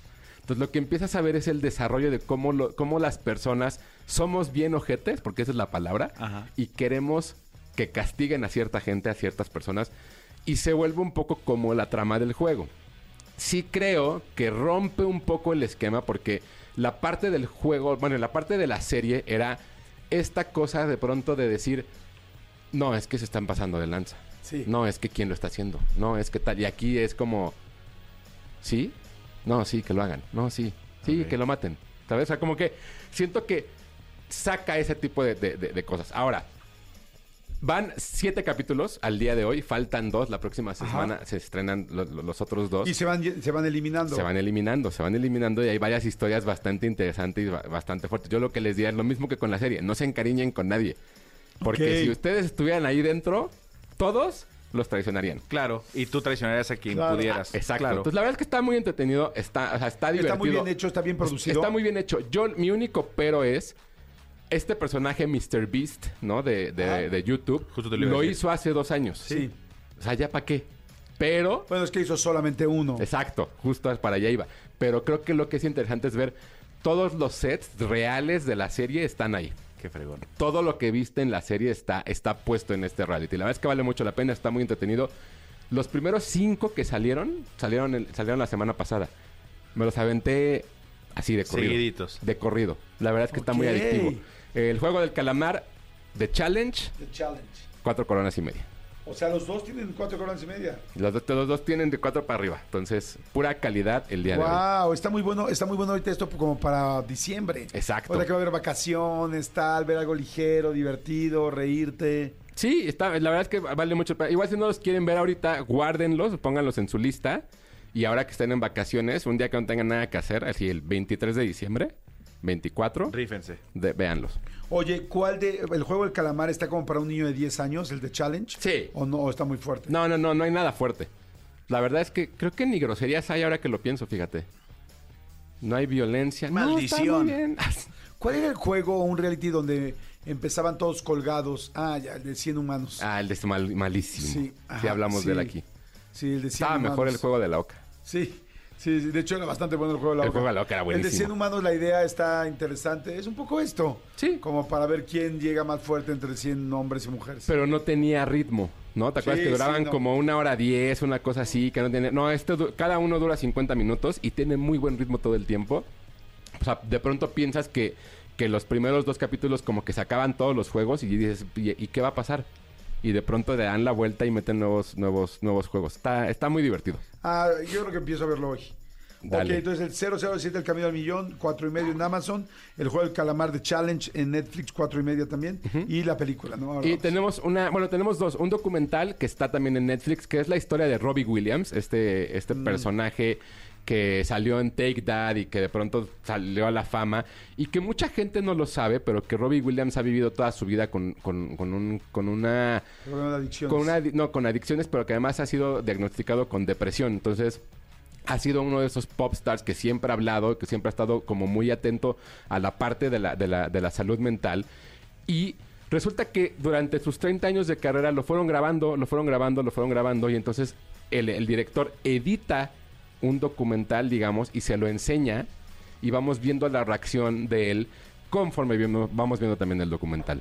Speaker 7: Entonces lo que empiezas a ver es el desarrollo de cómo, lo- cómo las personas somos bien ojetes, porque esa es la palabra,
Speaker 6: Ajá.
Speaker 7: y queremos que castiguen a cierta gente, a ciertas personas, y se vuelve un poco como la trama del juego. Sí creo que rompe un poco el esquema porque la parte del juego, bueno, la parte de la serie era esta cosa de pronto de decir, no, es que se están pasando de lanza.
Speaker 2: Sí.
Speaker 7: No, es que quién lo está haciendo. No, es que tal. Y aquí es como, ¿sí? No, sí, que lo hagan. No, sí. Sí, que lo maten. ¿Sabes? O sea, como que siento que saca ese tipo de, de- de- de cosas. Ahora, van siete capítulos al día de hoy. Faltan dos. La próxima semana se estrenan lo- lo- los otros dos.
Speaker 2: Y se van, se van eliminando.
Speaker 7: Se van eliminando, se van eliminando y hay varias historias bastante interesantes y ba- bastante fuertes. Yo lo que les diría es lo mismo que con la serie, no se encariñen con nadie. Porque si ustedes estuvieran ahí dentro, todos los traicionarían.
Speaker 6: Claro. Y tú traicionarías a quien
Speaker 2: Claro.
Speaker 6: pudieras.
Speaker 7: Exacto.
Speaker 6: Claro.
Speaker 7: Entonces la verdad es que está muy entretenido, está, o sea, está divertido.
Speaker 2: Está muy bien hecho, está bien producido.
Speaker 7: Está muy bien hecho. Yo, mi único pero es este personaje Mr. Beast, ¿no? De, de-
Speaker 2: Ah.
Speaker 7: de YouTube.
Speaker 6: Justo te lo
Speaker 7: lo hizo hace dos años.
Speaker 2: Sí.
Speaker 7: O sea, ¿ya para qué? Pero
Speaker 2: Bueno, es que hizo solamente uno.
Speaker 7: Exacto, justo para allá iba. Pero creo que lo que es interesante es ver todos los sets reales de la serie están ahí.
Speaker 6: Qué fregón.
Speaker 7: Todo lo que viste en la serie está, está puesto en este reality. La verdad es que vale mucho la pena, está muy entretenido. Los primeros cinco que salieron, salieron, el- salieron la semana pasada. Me los aventé así de corrido.
Speaker 6: Seguiditos.
Speaker 7: De corrido. La verdad es que está muy adictivo. El juego del calamar de Challenge,
Speaker 2: The Challenge.
Speaker 7: cuatro coronas y media.
Speaker 2: O sea, los dos tienen cuatro coronas y media.
Speaker 7: Los, dos- los dos tienen de cuatro para arriba. Entonces, pura calidad el día de hoy.
Speaker 2: Wow, está muy bueno, está muy bueno ahorita esto como para diciembre.
Speaker 7: Exacto.
Speaker 2: Sea que va a haber vacaciones, tal, ver algo ligero, divertido, reírte.
Speaker 7: Sí, está, la verdad es que vale mucho. Igual si no los quieren ver ahorita, guárdenlos, pónganlos en su lista. Y ahora que estén en vacaciones, un día que no tengan nada que hacer, así el 23 de diciembre, 24,
Speaker 6: Rífense.
Speaker 7: de- véanlos.
Speaker 2: Oye, ¿cuál de el juego del calamar está como para un niño de 10 años, el de Challenge?
Speaker 7: Sí.
Speaker 2: ¿O no? ¿O está muy fuerte?
Speaker 7: No, no, no, no hay nada fuerte. La verdad es que creo que ni groserías hay ahora que lo pienso, fíjate. No hay violencia. No, está
Speaker 6: Maldición.
Speaker 7: muy bien. *laughs*
Speaker 2: ¿Cuál era el juego o un reality donde empezaban todos colgados? Ah, ya, el de 100 humanos.
Speaker 7: Ah, el de este mal- malísimo.
Speaker 2: Sí,
Speaker 7: Sí,
Speaker 2: ajá,
Speaker 7: hablamos de él
Speaker 2: sí.
Speaker 7: aquí.
Speaker 2: Sí, el de 100
Speaker 7: Estaba
Speaker 2: humanos.
Speaker 7: mejor el juego de la oca.
Speaker 2: Sí, sí, de hecho era bastante bueno el juego de la
Speaker 7: El
Speaker 2: Oca.
Speaker 7: juego de la era
Speaker 2: El de
Speaker 7: buenísimo.
Speaker 2: 100 humanos la idea está interesante. Es un poco esto.
Speaker 7: Sí.
Speaker 2: Como para ver quién llega más fuerte entre 100 hombres y mujeres.
Speaker 7: Pero no tenía ritmo, ¿no? ¿Te acuerdas
Speaker 2: Sí,
Speaker 7: que duraban
Speaker 2: sí, no.
Speaker 7: como una hora diez, una cosa así, que no tiene... No, du- cada uno dura 50 minutos y tiene muy buen ritmo todo el tiempo. O sea, de pronto piensas que, que los primeros dos capítulos como que se acaban todos los juegos y dices, ¿y, y qué va a pasar? Y de pronto le dan la vuelta y meten nuevos, nuevos, nuevos juegos. Está, está muy divertido.
Speaker 2: Ah, yo creo que empiezo a verlo hoy.
Speaker 7: Dale.
Speaker 2: Ok, entonces el 007 El Camino al Millón, cuatro y medio en Amazon. El juego del calamar de Challenge en Netflix, cuatro y media también. Y la película, ¿no? Ahora
Speaker 7: Y
Speaker 2: vamos.
Speaker 7: tenemos una, bueno, tenemos dos. Un documental que está también en Netflix, que es la historia de Robbie Williams, este, este
Speaker 2: Mm.
Speaker 7: personaje que salió en Take That y que de pronto salió a la fama y que mucha gente no lo sabe, pero que Robbie Williams ha vivido toda su vida con, con, con un, con una
Speaker 2: adicciones.
Speaker 7: con una no con adicciones, pero que además ha sido diagnosticado con depresión. Entonces, ha sido uno de esos pop stars que siempre ha hablado, que siempre ha estado como muy atento a la parte de la, de la, de la salud mental. Y resulta que durante sus 30 años de carrera lo fueron grabando, lo fueron grabando, lo fueron grabando. Y entonces el, el director edita un documental, digamos, y se lo enseña. Y vamos viendo la reacción de él conforme vamos viendo también el documental.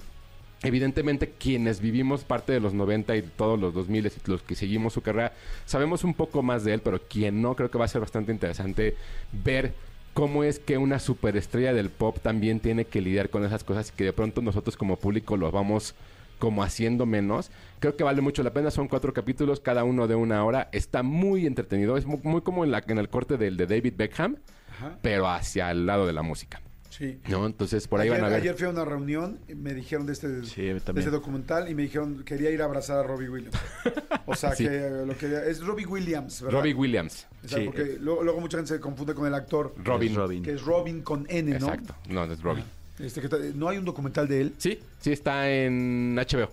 Speaker 7: Evidentemente, quienes vivimos parte de los 90 y todos los 2000 y los que seguimos su carrera, sabemos un poco más de él, pero quien no, creo que va a ser bastante interesante ver cómo es que una superestrella del pop también tiene que lidiar con esas cosas y que de pronto nosotros como público lo vamos como haciendo menos. Creo que vale mucho la pena, son cuatro capítulos, cada uno de una hora. Está muy entretenido, es muy, muy como en, la, en el corte del de David Beckham,
Speaker 2: Ajá.
Speaker 7: pero hacia el lado de la música.
Speaker 2: Sí.
Speaker 7: ¿No? Entonces por ahí
Speaker 2: ayer,
Speaker 7: van a ver.
Speaker 2: ayer fui a una reunión, y me dijeron de este,
Speaker 6: Sí,
Speaker 2: de este documental y me dijeron quería ir a abrazar a Robbie Williams. *laughs* O sea,
Speaker 7: Sí.
Speaker 2: que lo que es Robbie Williams, ¿verdad?
Speaker 7: Robbie Williams.
Speaker 2: O sea,
Speaker 6: Sí.
Speaker 2: porque luego, luego mucha gente se confunde con el actor,
Speaker 7: Robin.
Speaker 6: Es Robin.
Speaker 2: que es Robin con N, ¿no?
Speaker 7: Exacto. No, no es Robin.
Speaker 2: Este, no hay un documental de él,
Speaker 7: Sí, sí está en HBO.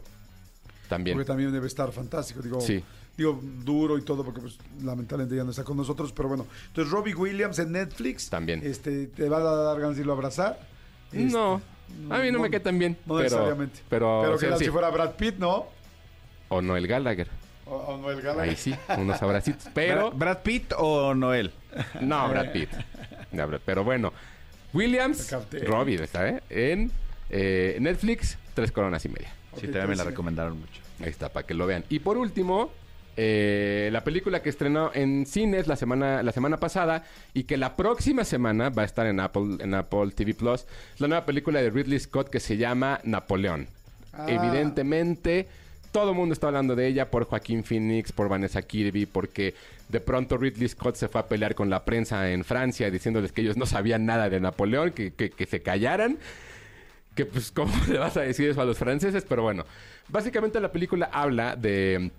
Speaker 7: También.
Speaker 2: porque también debe estar fantástico. Digo,
Speaker 7: Sí.
Speaker 2: digo duro y todo, porque pues, lamentablemente ya no está con nosotros, pero bueno. Entonces, Robbie Williams en Netflix.
Speaker 7: También.
Speaker 2: Este, ¿Te va a dar ganas de irlo a abrazar? Este,
Speaker 7: no, a mí no, me cae tan bien.
Speaker 2: No
Speaker 7: pero,
Speaker 2: necesariamente.
Speaker 7: Pero,
Speaker 2: Pero
Speaker 7: sí.
Speaker 2: si fuera Brad Pitt, ¿no?
Speaker 7: O Noel Gallagher.
Speaker 2: O, o Noel Gallagher.
Speaker 7: Ahí sí, unos abracitos. Pero,
Speaker 6: Bra- ¿Brad Pitt o Noel?
Speaker 7: no, Brad Pitt. *laughs* Pero bueno, Williams. Robbie, ¿está, eh? En eh, Netflix, tres coronas y media.
Speaker 2: Ok,
Speaker 6: Sí, también me la recomendaron mucho.
Speaker 7: Ahí está, para que lo vean. Y por último, eh, la película que estrenó en cines la semana, la semana pasada y que la próxima semana va a estar en Apple, en Apple TV Plus, la nueva película de Ridley Scott que se llama Napoleón.
Speaker 2: Ah.
Speaker 7: Evidentemente, todo el mundo está hablando de ella por Joaquín Phoenix, por Vanessa Kirby, porque de pronto Ridley Scott se fue a pelear con la prensa en Francia diciéndoles que ellos no sabían nada de Napoleón, que, que- que se callaran que pues cómo *laughs* le vas a decir eso a los franceses, pero bueno, básicamente la película habla de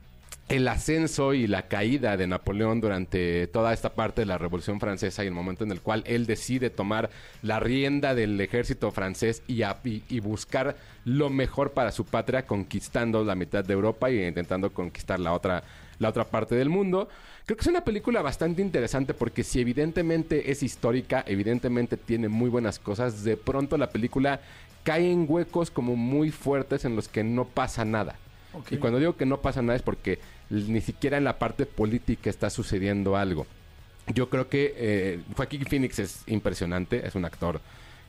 Speaker 7: el ascenso y la caída de Napoleón durante toda esta parte de la Revolución Francesa y el momento en el cual él decide tomar la rienda del ejército francés y, a- y- y buscar lo mejor para su patria, conquistando la mitad de Europa y intentando conquistar la otra, la otra parte del mundo. Creo que es una película bastante interesante porque si evidentemente es histórica, evidentemente tiene muy buenas cosas, de pronto la película cae en huecos como muy fuertes en los que no pasa nada. Y cuando digo que no pasa nada es porque ni siquiera en la parte política está sucediendo algo. Yo creo que eh, Joaquín Phoenix es impresionante, es un actor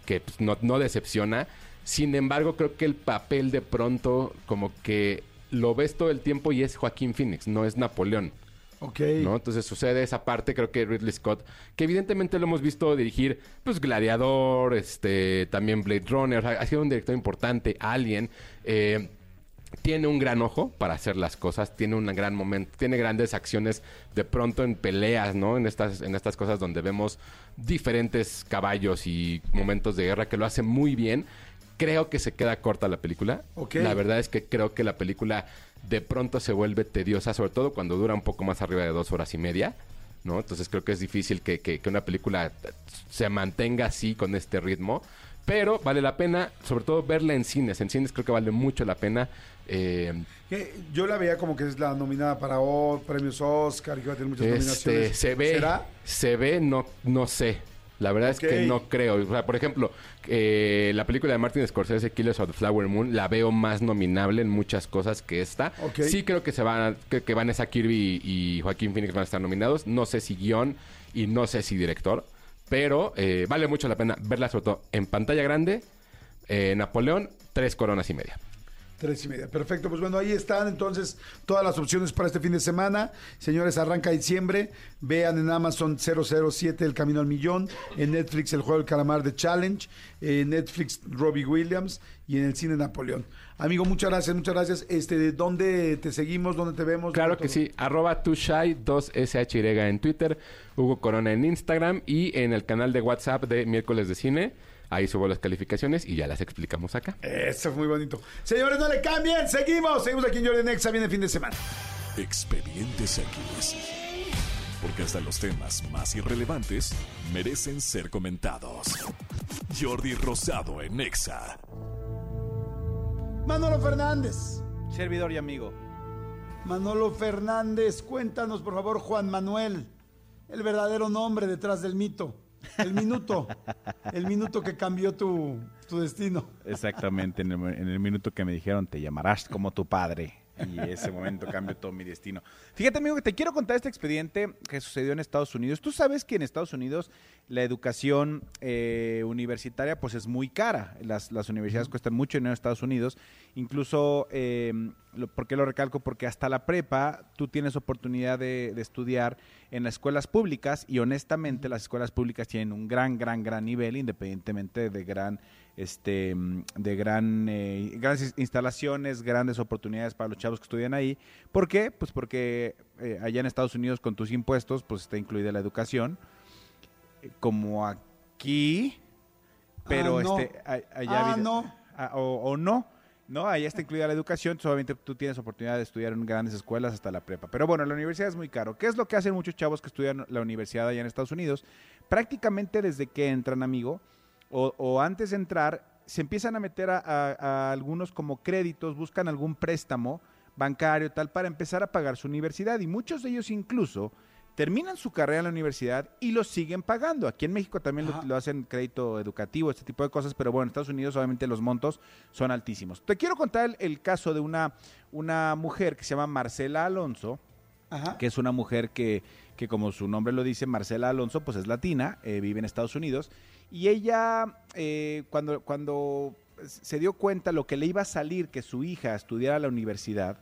Speaker 7: que pues, no, no decepciona. Sin embargo, creo que el papel de pronto como que lo ves todo el tiempo y es Joaquín Phoenix, no es Napoleón.
Speaker 2: Ok.
Speaker 7: ¿no? Entonces sucede esa parte, creo que Ridley Scott, que evidentemente lo hemos visto dirigir, pues Gladiador, este, también Blade Runner, o sea, ha sido un director importante, Alien, eh, tiene un gran ojo para hacer las cosas, tiene un gran momento, tiene grandes acciones de pronto en peleas, ¿no? En estas, en estas cosas donde vemos diferentes caballos y momentos de guerra que lo hace muy bien. Creo que se queda corta la película.
Speaker 2: Ok.
Speaker 7: La verdad es que creo que la película de pronto se vuelve tediosa, sobre todo cuando dura un poco más arriba de dos horas y media. ¿no? Entonces creo que es difícil que, que- que una película se mantenga así con este ritmo. Pero vale la pena, sobre todo verla en cines. En cines creo que vale mucho la pena. Eh,
Speaker 2: Yo la veía como que es la nominada para O- premios Oscar y que va a tener muchas
Speaker 7: este,
Speaker 2: nominaciones.
Speaker 7: se ve,
Speaker 2: ¿Será?
Speaker 7: se ve, no, no sé. La verdad es que no creo. O sea, por ejemplo, eh, la película de Martin Scorsese, Killers of the Flower Moon, la veo más nominable en muchas cosas que esta. Sí creo que se van, que, que Vanessa Kirby y Joaquín Phoenix van a estar nominados. No sé si guion y no sé si director. Pero eh, vale mucho la pena verla sobre todo en pantalla grande. Eh, Napoleón, tres coronas y media.
Speaker 2: Tres y media. Perfecto. Pues bueno, ahí están entonces todas las opciones para este fin de semana. Señores, arranca diciembre. Vean en Amazon 007 El Camino al Millón. En Netflix El Juego del Calamar de Challenge. En Netflix Robbie Williams. Y en el cine Napoleón. Amigo, muchas gracias, muchas gracias. Este, ¿de ¿Dónde te seguimos? ¿Dónde te vemos?
Speaker 7: Claro
Speaker 2: ¿Dónde
Speaker 7: que
Speaker 2: todo?
Speaker 7: sí. Arroba tushai 2SHY en Twitter, Hugo Corona en Instagram y en el canal de WhatsApp de Miércoles de Cine. Ahí subo las calificaciones y ya las explicamos acá.
Speaker 2: Eso fue muy bonito. Señores, no le cambien. Seguimos. Seguimos aquí en Jordan Nexa. Viene el fin de semana.
Speaker 1: Expedientes X. Porque hasta los temas más irrelevantes merecen ser comentados. Jordi Rosado en Exa.
Speaker 2: Manolo Fernández.
Speaker 6: Servidor y amigo.
Speaker 2: Manolo Fernández, cuéntanos por favor, Juan Manuel, el verdadero nombre detrás del mito, el minuto, el minuto que cambió tu, tu destino.
Speaker 6: Exactamente, en el, en el minuto que me dijeron te llamarás como tu padre. Y ese momento cambió todo mi destino. Fíjate, amigo, que te quiero contar este expediente que sucedió en Estados Unidos. Tú sabes que en Estados Unidos la educación eh, universitaria pues es muy cara. Las, las universidades cuestan mucho dinero en Estados Unidos. Incluso, eh, lo- ¿por qué lo recalco? Porque hasta la prepa tú tienes oportunidad de, de estudiar en las escuelas públicas y honestamente las escuelas públicas tienen un gran, gran, gran nivel independientemente de gran este mm, de gran eh, grandes instalaciones, grandes oportunidades para los chavos que estudian ahí. ¿Por qué? Pues porque eh, allá en Estados Unidos con tus impuestos pues está incluida la educación. Eh, Como aquí, pero
Speaker 2: Ah, no.
Speaker 6: este a- allá
Speaker 2: Ah, no.
Speaker 6: O, o no. No, allá está incluida la educación, solamente tú tienes oportunidad de estudiar en grandes escuelas hasta la prepa. Pero bueno, la universidad es muy caro. ¿Qué es lo que hacen muchos chavos que estudian la universidad allá en Estados Unidos? Prácticamente desde que entran, amigo, o, o antes de entrar, se empiezan a meter a, a- a algunos como créditos, buscan algún préstamo bancario, tal, para empezar a pagar su universidad. Y muchos de ellos incluso terminan su carrera en la universidad y lo siguen pagando. Aquí en México también lo, hacen crédito educativo, este tipo de cosas, pero bueno, en Estados Unidos obviamente los montos son altísimos. Te quiero contar el, el caso de una, una mujer que se llama Marcela Alonso,
Speaker 2: Ajá.
Speaker 6: que es una mujer que, que como su nombre lo dice, Marcela Alonso, pues es latina, eh, vive en Estados Unidos, y ella eh, cuando, cuando se dio cuenta lo que le iba a salir que su hija estudiara a la universidad,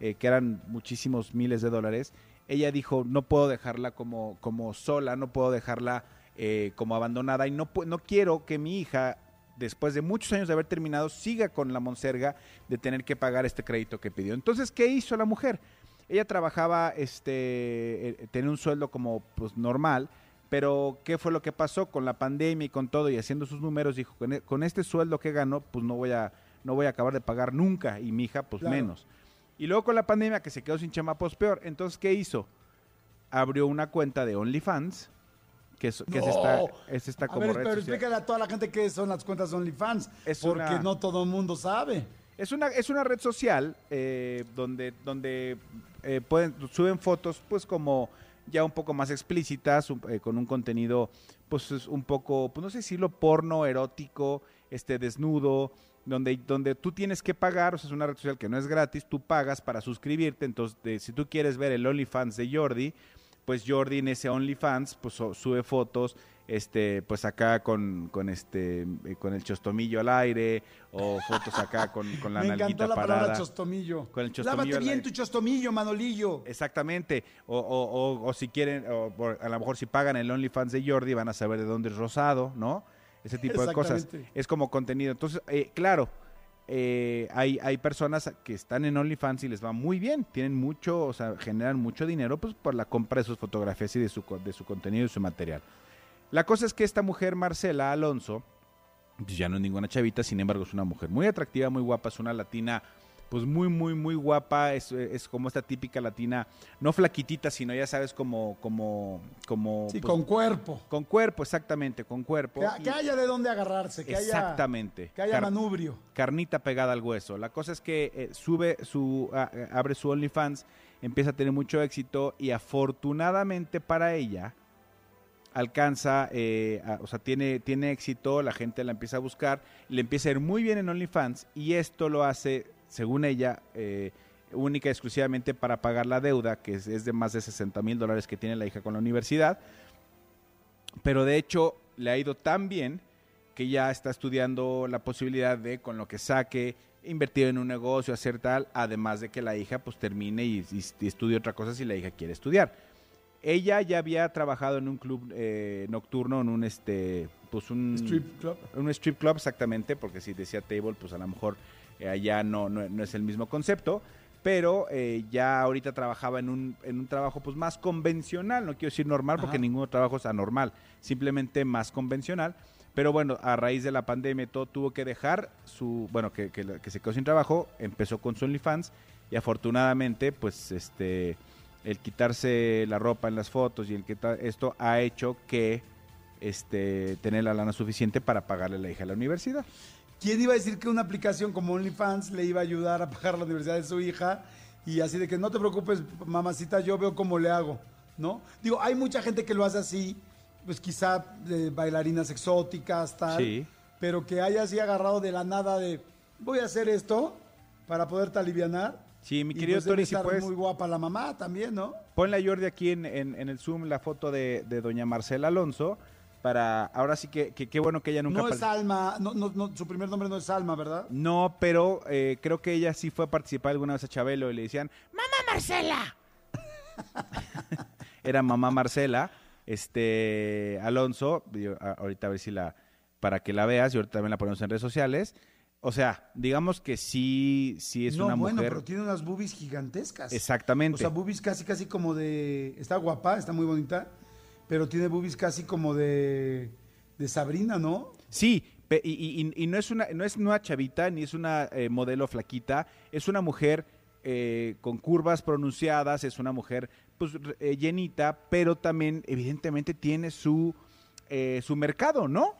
Speaker 6: eh, que eran muchísimos miles de dólares, ella dijo, no puedo dejarla como, como sola, no puedo dejarla eh, como abandonada y no, no quiero que mi hija, después de muchos años de haber terminado, siga con la monserga de tener que pagar este crédito que pidió. Entonces, ¿qué hizo la mujer? Ella trabajaba, este, eh, tenía un sueldo como pues normal, pero ¿qué fue lo que pasó con la pandemia y con todo y haciendo sus números? Dijo, con, e- con este sueldo que gano, pues no voy a, no voy a acabar de pagar nunca y mi hija, pues
Speaker 2: Claro.
Speaker 6: menos. Y luego con la pandemia que se quedó sin chama, pues peor. Entonces, ¿qué hizo? Abrió una cuenta de OnlyFans, que es, que es esta,
Speaker 2: No.
Speaker 6: es esta
Speaker 2: A
Speaker 6: como
Speaker 2: ver,
Speaker 6: red
Speaker 2: pero
Speaker 6: social.
Speaker 2: explícale a toda la gente qué son las cuentas de OnlyFans.
Speaker 6: Es
Speaker 2: porque
Speaker 6: una-
Speaker 2: no todo el mundo sabe.
Speaker 6: Es una, es una red social eh, donde, donde eh, pueden, suben fotos pues como ya un poco más explícitas, un- eh, con un contenido pues es un poco, pues no sé decirlo, porno, erótico, este desnudo, donde, donde tú tienes que pagar, o sea, es una red social que no es gratis, tú pagas para suscribirte, entonces si tú quieres ver el OnlyFans de Jordi, pues Jordi en ese OnlyFans pues sube fotos este pues acá con, con este eh, con el chostomillo al aire o fotos acá con, con la *laughs*
Speaker 2: Me encantó la
Speaker 6: parada.
Speaker 2: palabra chostomillo.
Speaker 6: Con el chostomillo
Speaker 2: Lávate bien
Speaker 6: aire.
Speaker 2: tu chostomillo, Manolillo.
Speaker 6: Exactamente. O, o- o- o si quieren, o por- a lo mejor si pagan el OnlyFans de Jordi, van a saber de dónde es rosado, ¿no? Ese tipo de cosas. Es como contenido. Entonces, eh, claro, eh, hay, hay personas que están en OnlyFans y les va muy bien. Tienen mucho, o sea, generan mucho dinero pues, por la compra de sus fotografías y de su, de su contenido y su material. La cosa es que esta mujer, Marcela Alonso, pues ya no es ninguna chavita, sin embargo es una mujer muy atractiva, muy guapa, es una latina pues muy, muy, muy guapa, es, es como esta típica latina, no flaquitita, sino ya sabes, como, como, como...
Speaker 2: Sí,
Speaker 6: pues,
Speaker 2: con cuerpo.
Speaker 6: con cuerpo, exactamente, con cuerpo.
Speaker 2: Que, haya de dónde agarrarse, que haya,
Speaker 6: exactamente.
Speaker 2: que haya
Speaker 6: Car-
Speaker 2: manubrio.
Speaker 6: carnita pegada al hueso. La cosa es que eh, sube su, a- abre su OnlyFans, empieza a tener mucho éxito y afortunadamente para ella alcanza, eh, o sea, tiene, tiene éxito, la gente la empieza a buscar, le empieza a ir muy bien en OnlyFans y esto lo hace, según ella, eh, única y exclusivamente para pagar la deuda, que es, de más de 60 mil dólares que tiene la hija con la universidad. Pero de hecho le ha ido tan bien que ya está estudiando la posibilidad de, con lo que saque, invertir en un negocio, hacer tal, además de que la hija pues termine y estudie otra cosa si la hija quiere estudiar. Ella ya había trabajado en un club eh, nocturno, en un este, pues un
Speaker 2: Strip club.
Speaker 6: un strip club exactamente, porque si decía table, pues a lo mejor eh, allá no, no, no es el mismo concepto, pero eh, ya ahorita trabajaba en un, en un trabajo pues más convencional, no quiero decir normal, porque ningún trabajo es anormal, simplemente más convencional. Pero bueno, a raíz de la pandemia todo tuvo que dejar su, bueno, que, que, que se quedó sin trabajo, empezó con su OnlyFans y afortunadamente pues este el quitarse la ropa en las fotos y el que esto ha hecho que este tener la lana suficiente para pagarle a la hija a la universidad.
Speaker 2: ¿Quién iba a decir que una aplicación como OnlyFans le iba a ayudar a pagar la universidad de su hija? Y así de que no te preocupes, mamacita, yo veo cómo le hago, ¿no? Digo, hay mucha gente que lo hace así, pues quizá bailarinas exóticas, tal.
Speaker 6: Sí.
Speaker 2: Pero que haya así agarrado de la nada de, voy a hacer esto para poderte alivianar.
Speaker 6: Sí, mi
Speaker 2: Y,
Speaker 6: querido
Speaker 2: pues,
Speaker 6: si puedes,
Speaker 2: muy guapa la mamá también, ¿no?
Speaker 6: ponle a Jordi aquí en, en- en el Zoom la foto de, de doña Marcela Alonso para, ahora sí que qué bueno que ella nunca...
Speaker 2: No es Alma, no, no, no, su primer nombre no es Alma, ¿verdad?
Speaker 6: No, pero eh, creo que ella sí fue a participar alguna vez a Chabelo y le decían, ¡Mamá Marcela! *laughs* Era mamá Marcela, este, Alonso, ahorita a ver si la, para que la veas, y ahorita también la ponemos en redes sociales. O sea, digamos que sí, sí es
Speaker 2: no,
Speaker 6: una
Speaker 2: bueno,
Speaker 6: mujer.
Speaker 2: pero tiene unas boobies gigantescas.
Speaker 6: Exactamente.
Speaker 2: O sea, boobies casi, casi como de... Está guapa, está muy bonita, pero tiene boobies casi como de... De Sabrina, ¿no?
Speaker 6: Sí, y, y- y- y no es una, no es una chavita ni es una eh, modelo flaquita, es una mujer eh, con curvas pronunciadas, es una mujer pues eh, llenita, pero también evidentemente tiene su eh, su mercado, ¿no?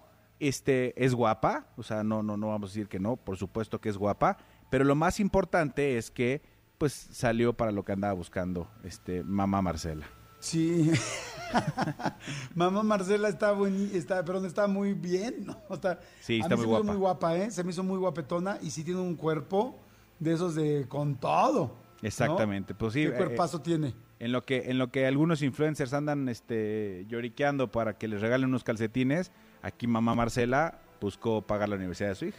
Speaker 6: Este es guapa, o sea, no no no vamos a decir que no, por supuesto que es guapa, pero lo más importante es que pues salió para lo que andaba buscando este mamá Marcela.
Speaker 2: Sí. *laughs* Mamá Marcela está buen, está, perdón, está muy bien, ¿no? Está,
Speaker 6: Sí,
Speaker 2: a
Speaker 6: está
Speaker 2: mí
Speaker 6: muy
Speaker 2: se me hizo
Speaker 6: guapa.
Speaker 2: muy guapa, ¿eh? Se me hizo muy guapetona y sí tiene un cuerpo de esos de con todo. ¿no?
Speaker 6: Exactamente, pues sí.
Speaker 2: ¿Qué
Speaker 6: eh,
Speaker 2: cuerpazo tiene?
Speaker 6: En lo que en lo que algunos influencers andan este lloriqueando para que les regalen unos calcetines, aquí mamá Marcela buscó pagar la universidad de su hija.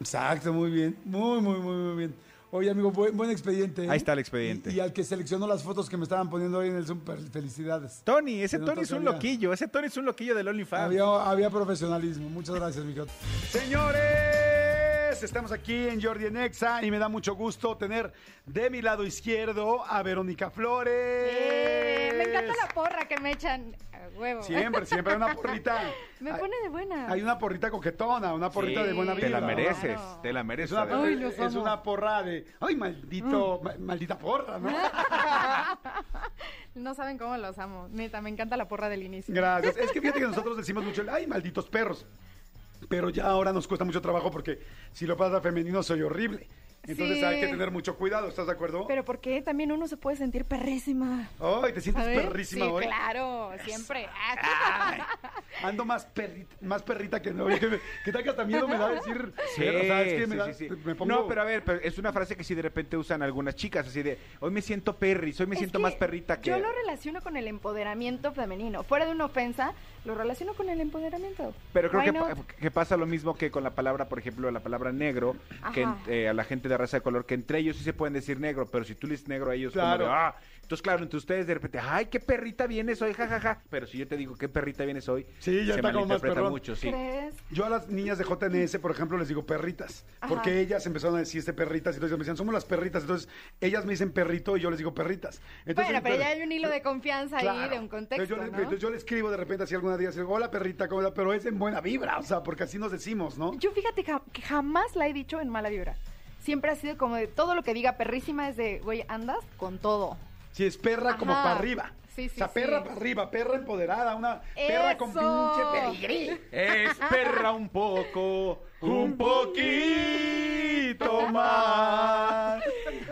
Speaker 2: Exacto, muy bien. Muy, muy, muy, muy bien. Oye, amigo, buen, buen expediente. ¿eh?
Speaker 6: Ahí está el expediente.
Speaker 2: Y, y al que seleccionó las fotos que me estaban poniendo hoy en el Zoom, per- felicidades.
Speaker 6: Tony, ese
Speaker 2: Se
Speaker 6: Tony es un
Speaker 2: había-
Speaker 6: loquillo, ese Tony es un loquillo del OnlyFans.
Speaker 2: Había, había profesionalismo. Muchas gracias, mijo. Señores, estamos aquí en Jordi en Exa y me da mucho gusto tener de mi lado izquierdo a Verónica Flores.
Speaker 8: Eh, me encanta la porra que me echan a huevo.
Speaker 2: Siempre, siempre hay una porrita. *laughs*
Speaker 8: Me pone de buena.
Speaker 2: Hay una porrita coquetona, una porrita
Speaker 8: Sí.
Speaker 2: de buena vida.
Speaker 6: Te la
Speaker 8: Claro.
Speaker 6: mereces, te la
Speaker 2: Es
Speaker 6: mereces.
Speaker 2: una.
Speaker 8: Ay, los
Speaker 2: es una porra de. ¡Ay, maldito! ma- maldita porra, ¿no? *laughs*
Speaker 8: No saben cómo los amo. Neta, me encanta la porra del inicio.
Speaker 2: Gracias. Es que fíjate que nosotros decimos mucho, ¡ay, malditos perros! Pero ya ahora nos cuesta mucho trabajo porque si lo pasa femenino soy horrible. Entonces
Speaker 8: Sí.
Speaker 2: hay que tener mucho cuidado, ¿estás de acuerdo?
Speaker 8: Pero porque también uno se puede sentir perrísima.
Speaker 2: Ay, ¿te sientes
Speaker 8: ¿sabes?
Speaker 2: perrísima
Speaker 8: sí,
Speaker 2: hoy?
Speaker 8: claro, siempre.
Speaker 2: Ay, *laughs* ando más perrita, más perrita que no. Que, me- que tal que hasta miedo me da decir.
Speaker 6: Sí,
Speaker 2: o sea, es que me,
Speaker 6: sí,
Speaker 2: da,
Speaker 6: sí, sí.
Speaker 2: me pongo.
Speaker 6: No, pero a ver, pero es una frase que sí de repente usan algunas chicas, así de, hoy me siento perris, hoy me
Speaker 8: Es
Speaker 6: siento más perrita que...
Speaker 8: Yo lo relaciono con el empoderamiento femenino. Fuera de una ofensa, lo relaciono con el empoderamiento.
Speaker 6: Pero creo que,
Speaker 8: not?
Speaker 6: pa- que pasa lo mismo que con la palabra, por ejemplo, la palabra negro, que eh, a la gente de raza de color, que entre ellos sí se pueden decir negro, pero si tú le dices negro a ellos,
Speaker 2: Claro.
Speaker 6: como de, ah, entonces claro, entre ustedes de repente, ay, qué perrita vienes hoy, jajaja, pero si yo te digo qué perrita vienes hoy,
Speaker 2: Sí, ya
Speaker 6: se
Speaker 2: está como más
Speaker 6: malinterpreta
Speaker 2: perrón.
Speaker 6: mucho, sí.
Speaker 8: ¿Crees?
Speaker 2: Yo a las niñas de JNS, por ejemplo, les digo perritas.
Speaker 8: Ajá.
Speaker 2: Porque ellas empezaron a decir este perritas. Y entonces me decían, somos las perritas. Entonces ellas me dicen perrito y yo les digo perritas. Entonces,
Speaker 8: bueno, pero ya hay un hilo de confianza ahí, de un contexto,
Speaker 2: Entonces yo, le,
Speaker 8: ¿no?
Speaker 2: entonces yo le escribo de repente así alguna día, así, hola perrita, ¿cómo pero es en buena vibra, o sea, porque así nos decimos, ¿no?
Speaker 8: Yo fíjate ja- que jamás la he dicho en mala vibra. Siempre ha sido como de todo lo que diga perrísima es de, güey, andas con todo.
Speaker 2: Si es perra como para arriba.
Speaker 8: Sí, sí,
Speaker 2: o sea, perra
Speaker 8: sí.
Speaker 2: para arriba, perra empoderada, una perra con pinche pedigrí.
Speaker 6: Es perra un poco, un poquito más.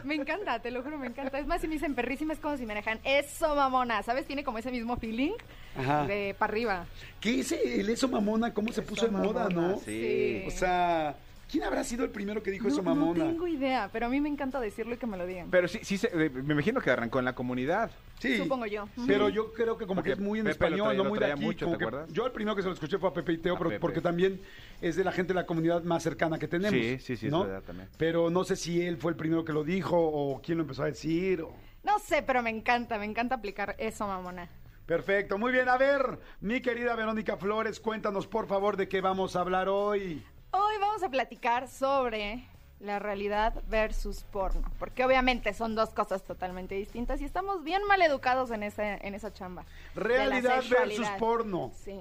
Speaker 8: Me encanta, te lo juro, me encanta. Es más, si me dicen perrísima es como si me dejan, eso mamona, ¿sabes? Tiene como ese mismo feeling
Speaker 2: Ajá.
Speaker 8: de para arriba.
Speaker 2: ¿Qué es el eso mamona? ¿Cómo se puso en moda, no?
Speaker 8: Sí.
Speaker 2: O sea, ¿quién habrá sido el primero que dijo eso
Speaker 8: No, no
Speaker 2: mamona?
Speaker 8: tengo idea, pero a mí me encanta decirlo y que me lo digan.
Speaker 6: Pero sí, sí, se- eh, me imagino que arrancó en la comunidad.
Speaker 2: Sí.
Speaker 8: Supongo yo.
Speaker 2: Pero yo creo que como
Speaker 6: Porque
Speaker 2: que es muy en
Speaker 6: Pepe lo
Speaker 2: español,
Speaker 6: traía-
Speaker 2: no
Speaker 6: lo
Speaker 2: muy de aquí.
Speaker 6: mucho,
Speaker 2: como
Speaker 6: ¿te
Speaker 2: que- yo el primero que se lo escuché fue a Pepe y Teo,
Speaker 6: A
Speaker 2: pero
Speaker 6: Pepe.
Speaker 2: porque también es de la gente de la comunidad más cercana que tenemos.
Speaker 6: Sí, sí, sí, es
Speaker 2: ¿no?
Speaker 6: verdad también.
Speaker 2: Pero no sé si él fue el primero que lo dijo o quién lo empezó a decir. o-
Speaker 8: No sé, pero me encanta, me encanta aplicar eso, mamona.
Speaker 2: Perfecto, muy bien. A ver, mi querida Verónica Flores, cuéntanos por favor de qué vamos a hablar hoy.
Speaker 8: Hoy vamos a platicar sobre la realidad versus porno, porque obviamente son dos cosas totalmente distintas y estamos bien mal educados en esa, en esa chamba.
Speaker 2: Realidad versus porno.
Speaker 8: Sí.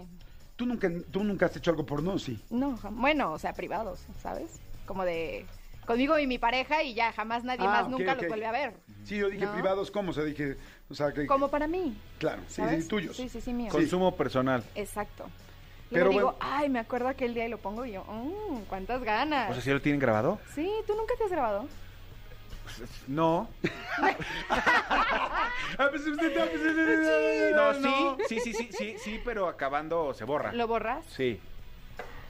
Speaker 2: ¿Tú nunca, ¿Tú nunca has hecho algo porno? Sí.
Speaker 8: No, jam- bueno, o sea, privados, ¿sabes? Como de conmigo y mi pareja y ya jamás nadie
Speaker 2: Ah,
Speaker 8: más nunca
Speaker 2: ok.
Speaker 8: los vuelve a ver.
Speaker 2: Sí, yo dije
Speaker 8: No.
Speaker 2: privados, ¿cómo? O sea, dije, o sea, que...
Speaker 8: Como para mí.
Speaker 2: Claro, sí, sí, tuyos.
Speaker 8: Sí, sí, sí, mío.
Speaker 6: Consumo personal.
Speaker 8: Exacto.
Speaker 2: Pero
Speaker 8: Luego digo,
Speaker 2: bueno.
Speaker 8: ay, me acuerdo aquel día y lo pongo y yo, mmm, cuántas ganas.
Speaker 6: O sea, ¿sí lo tienen grabado?
Speaker 8: Sí, ¿tú nunca te has grabado?
Speaker 6: No.
Speaker 2: Ah, pues,
Speaker 6: No, sí, sí, sí, sí, sí, sí, pero acabando se borra.
Speaker 8: ¿Lo borras?
Speaker 6: Sí.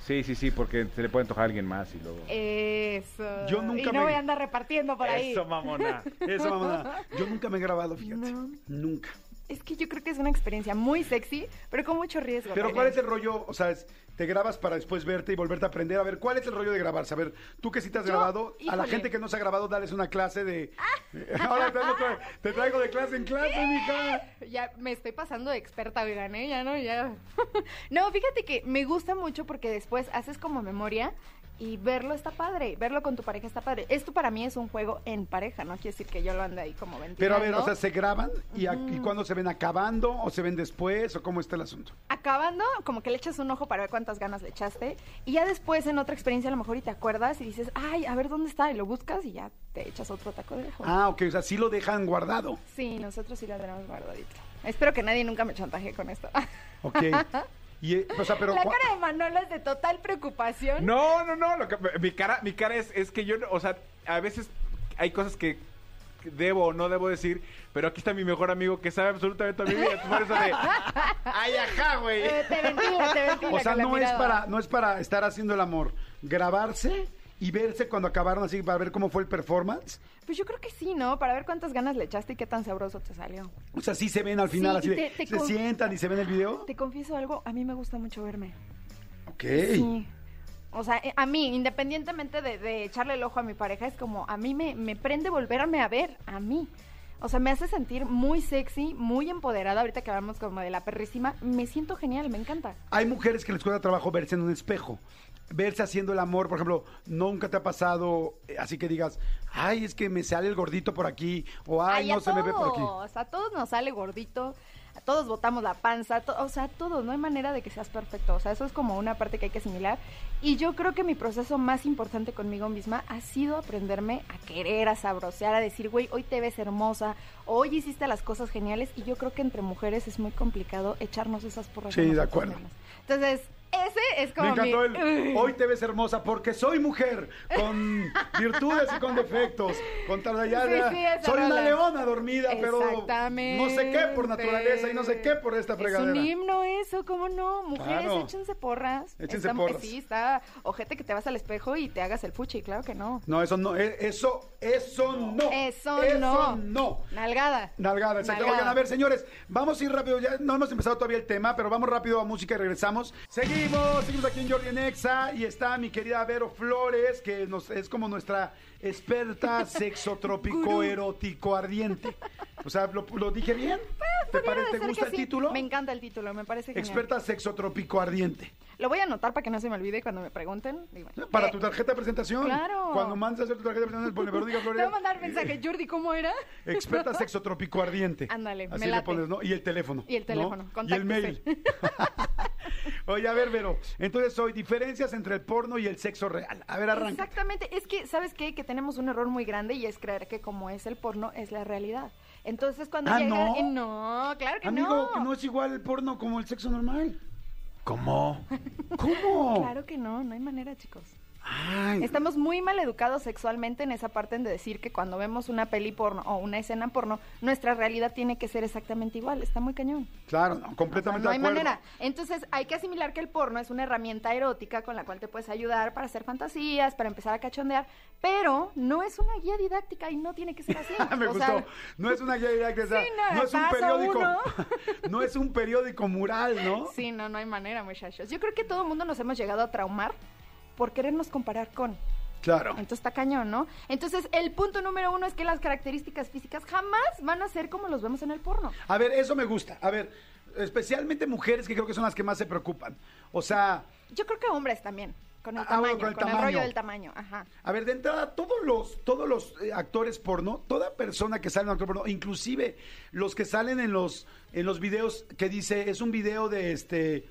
Speaker 6: Sí, sí, sí, porque se le puede antojar a alguien más y luego...
Speaker 8: Eso.
Speaker 2: Yo nunca
Speaker 8: y no
Speaker 2: me-
Speaker 8: voy a andar repartiendo por ahí.
Speaker 6: Eso, mamona.
Speaker 2: Eso, mamá. Yo nunca me he grabado, fíjate.
Speaker 8: No.
Speaker 2: Nunca.
Speaker 8: Es que yo creo que es una experiencia muy sexy, pero con mucho riesgo.
Speaker 2: Pero. ¿cuál es el rollo? O sea, es- te grabas para después verte y volverte a aprender. A ver, ¿cuál es el rollo de grabarse? A ver, tú que sí te has
Speaker 8: Yo,
Speaker 2: grabado, a la gente que no se ha grabado, dales una clase de... *laughs* Ahora te, traigo- te traigo de clase en clase, mija.
Speaker 8: Ya me estoy pasando de experta, oigan, ¿eh? Ya no, ya. *laughs* no, fíjate que me gusta mucho porque después haces como memoria y verlo está padre. Verlo con tu pareja está padre. Esto para mí es un juego en pareja, no quiere decir que yo lo ande ahí como ventilando.
Speaker 2: Pero a ver, o sea, ¿se graban? ¿Y, a- y cuándo se ven acabando? ¿O se ven después? ¿O cómo está el asunto?
Speaker 8: Acabando, como que le echas un ojo para ver cuántas ganas le echaste. Y ya después, en otra experiencia, a lo mejor y te acuerdas y dices, ay, a ver dónde está. Y lo buscas y ya te echas otro taco de ojo.
Speaker 2: Ah, ok, o sea, sí lo dejan guardado.
Speaker 8: Sí, nosotros sí la tenemos guardadito. Espero que nadie nunca me chantaje con esto.
Speaker 2: Ok. *laughs* Y, eh, o sea, pero...
Speaker 8: la cara de Manolo es de total preocupación.
Speaker 6: No, no, no. Lo que, mi cara, mi cara es, es que yo, o sea, a veces hay cosas que debo o no debo decir, pero aquí está mi mejor amigo que sabe absolutamente a mi vida. Por eso de, *laughs* ay, ajá, güey.
Speaker 8: Eh, te ventila, te ventila *laughs*
Speaker 2: O sea, no es, para, no es para estar haciendo el amor. Grabarse y verse cuando acabaron así para ver cómo fue el performance.
Speaker 8: Pues yo creo que sí, ¿no? Para ver cuántas ganas le echaste y qué tan sabroso te salió.
Speaker 2: O sea, sí se ven al final
Speaker 8: Sí,
Speaker 2: así de,
Speaker 8: te-
Speaker 2: se sientan y se ven el video.
Speaker 8: Te confieso algo, a mí me gusta mucho verme.
Speaker 2: Ok.
Speaker 8: Sí. O sea, eh, a mí, independientemente de, de echarle el ojo a mi pareja, es como a mí me, me prende volverme a ver, a mí. O sea, me hace sentir muy sexy, muy empoderada. Ahorita que hablamos como de la perrísima, me siento genial, me encanta.
Speaker 2: Hay mujeres que les cuesta trabajo verse en un espejo. Verse haciendo el amor, por ejemplo, nunca te ha pasado eh, así que digas, ay, es que me sale el gordito por aquí, o ay,
Speaker 8: Ay,
Speaker 2: no se me ve por aquí.
Speaker 8: A todos nos sale gordito, a todos botamos la panza, to- o sea, a todos, no hay manera de que seas perfecto, o sea, eso es como una parte que hay que asimilar. Y yo creo que mi proceso más importante conmigo misma ha sido aprenderme a querer, a sabrosear, a decir, güey, hoy te ves hermosa, hoy hiciste las cosas geniales, y yo creo que entre mujeres es muy complicado echarnos esas porras.
Speaker 2: Sí, de acuerdo.
Speaker 8: Entonces, Ese es como
Speaker 2: Me encantó
Speaker 8: mi...
Speaker 2: el hoy te ves hermosa porque soy mujer, con *laughs* virtudes y con defectos, con tal
Speaker 8: Sí,
Speaker 2: soy una leona dormida, pero
Speaker 8: Exactamente.
Speaker 2: no sé qué por naturaleza y no sé qué por esta
Speaker 8: Es
Speaker 2: fregadera.
Speaker 8: un himno eso, ¿cómo no? Mujeres,
Speaker 2: Claro.
Speaker 8: échense porras.
Speaker 2: Échense porras.
Speaker 8: Sí, está ojete que te vas al espejo y te hagas el fuchi, claro que no.
Speaker 2: No, eso no, eh, eso, eso no.
Speaker 8: Eso,
Speaker 2: eso
Speaker 8: no.
Speaker 2: no.
Speaker 8: Nalgada.
Speaker 2: Nalgada, exacto.
Speaker 8: Nalgada.
Speaker 2: Oigan, a ver, señores, vamos a ir rápido. Ya no hemos empezado todavía el tema, pero vamos rápido a música y regresamos. Seguimos, seguimos aquí en Jordi en Exa y está mi querida Vero Flores, que nos, es como nuestra experta sexotrópico erótico ardiente. O sea, ¿lo, lo dije bien? ¿Te,
Speaker 8: Pudiera
Speaker 2: parece, ¿te gusta el
Speaker 8: sí.
Speaker 2: título?
Speaker 8: Me encanta el título, me parece genial.
Speaker 2: Experta sexotrópico ardiente.
Speaker 8: Lo voy a anotar para que no se me olvide cuando me pregunten. Digo,
Speaker 2: Para
Speaker 8: eh,
Speaker 2: tu tarjeta de presentación.
Speaker 8: Claro.
Speaker 2: Cuando mandes a hacer tu tarjeta de presentación, pone Vero Diga *laughs*
Speaker 8: Te voy a mandar mensaje, Jordi, ¿cómo era?
Speaker 2: Experta *laughs* sexotrópico ardiente.
Speaker 8: Ándale, me
Speaker 2: Así le
Speaker 8: late.
Speaker 2: pones, ¿no? Y el teléfono.
Speaker 8: Y el
Speaker 2: ¿no?
Speaker 8: teléfono,
Speaker 2: Y el mail. *laughs* Oye, a ver, Vero. Entonces, hoy, diferencias entre el porno y el sexo real. A ver, arranca.
Speaker 8: Exactamente, es que, ¿sabes qué? Que tenemos un error muy grande y es creer que como es el porno, es la realidad. Entonces, cuando
Speaker 2: Ah,
Speaker 8: llega...
Speaker 2: ¿no?
Speaker 8: eh, no, claro que
Speaker 2: Amigo,
Speaker 8: no.
Speaker 2: que no es igual el porno como el sexo normal. *laughs*
Speaker 6: ¿Cómo?
Speaker 2: ¿Cómo?
Speaker 8: Claro que no, no hay manera, chicos.
Speaker 2: Ay,
Speaker 8: Estamos muy mal educados sexualmente en esa parte de decir que cuando vemos una peli porno o una escena porno, nuestra realidad tiene que ser exactamente igual. Está muy cañón.
Speaker 2: claro, no,
Speaker 8: O sea,
Speaker 2: completamente
Speaker 8: no hay
Speaker 2: de acuerdo.
Speaker 8: manera. Entonces hay que asimilar que el porno es una herramienta erótica con la cual te puedes ayudar para hacer fantasías, para empezar a cachondear, pero no es una guía didáctica y no tiene que ser así. *laughs*
Speaker 2: Me
Speaker 8: O
Speaker 2: gustó.
Speaker 8: sea,
Speaker 2: no es una guía didáctica, *laughs*
Speaker 8: Sí, no,
Speaker 2: no, es un periódico. *laughs* no es un periódico mural, ¿no?
Speaker 8: Sí, no, no hay manera, muchachos. Yo creo que todo el mundo nos hemos llegado a traumar por querernos comparar con.
Speaker 2: Claro.
Speaker 8: Entonces está cañón, ¿no? Entonces el punto número uno es que las características físicas jamás van a ser como los vemos en el porno.
Speaker 2: A ver, eso me gusta. A ver, especialmente mujeres que creo que son las que más se preocupan. O sea,
Speaker 8: Yo creo que hombres también, con el
Speaker 2: Ah,
Speaker 8: tamaño,
Speaker 2: bueno, con el
Speaker 8: con el
Speaker 2: tamaño.
Speaker 8: rollo del tamaño, ajá.
Speaker 2: A ver, de entrada, todos los, todos los eh, actores porno, toda persona que sale en un actor porno, inclusive los que salen en los, en los videos que dice, es un video de este,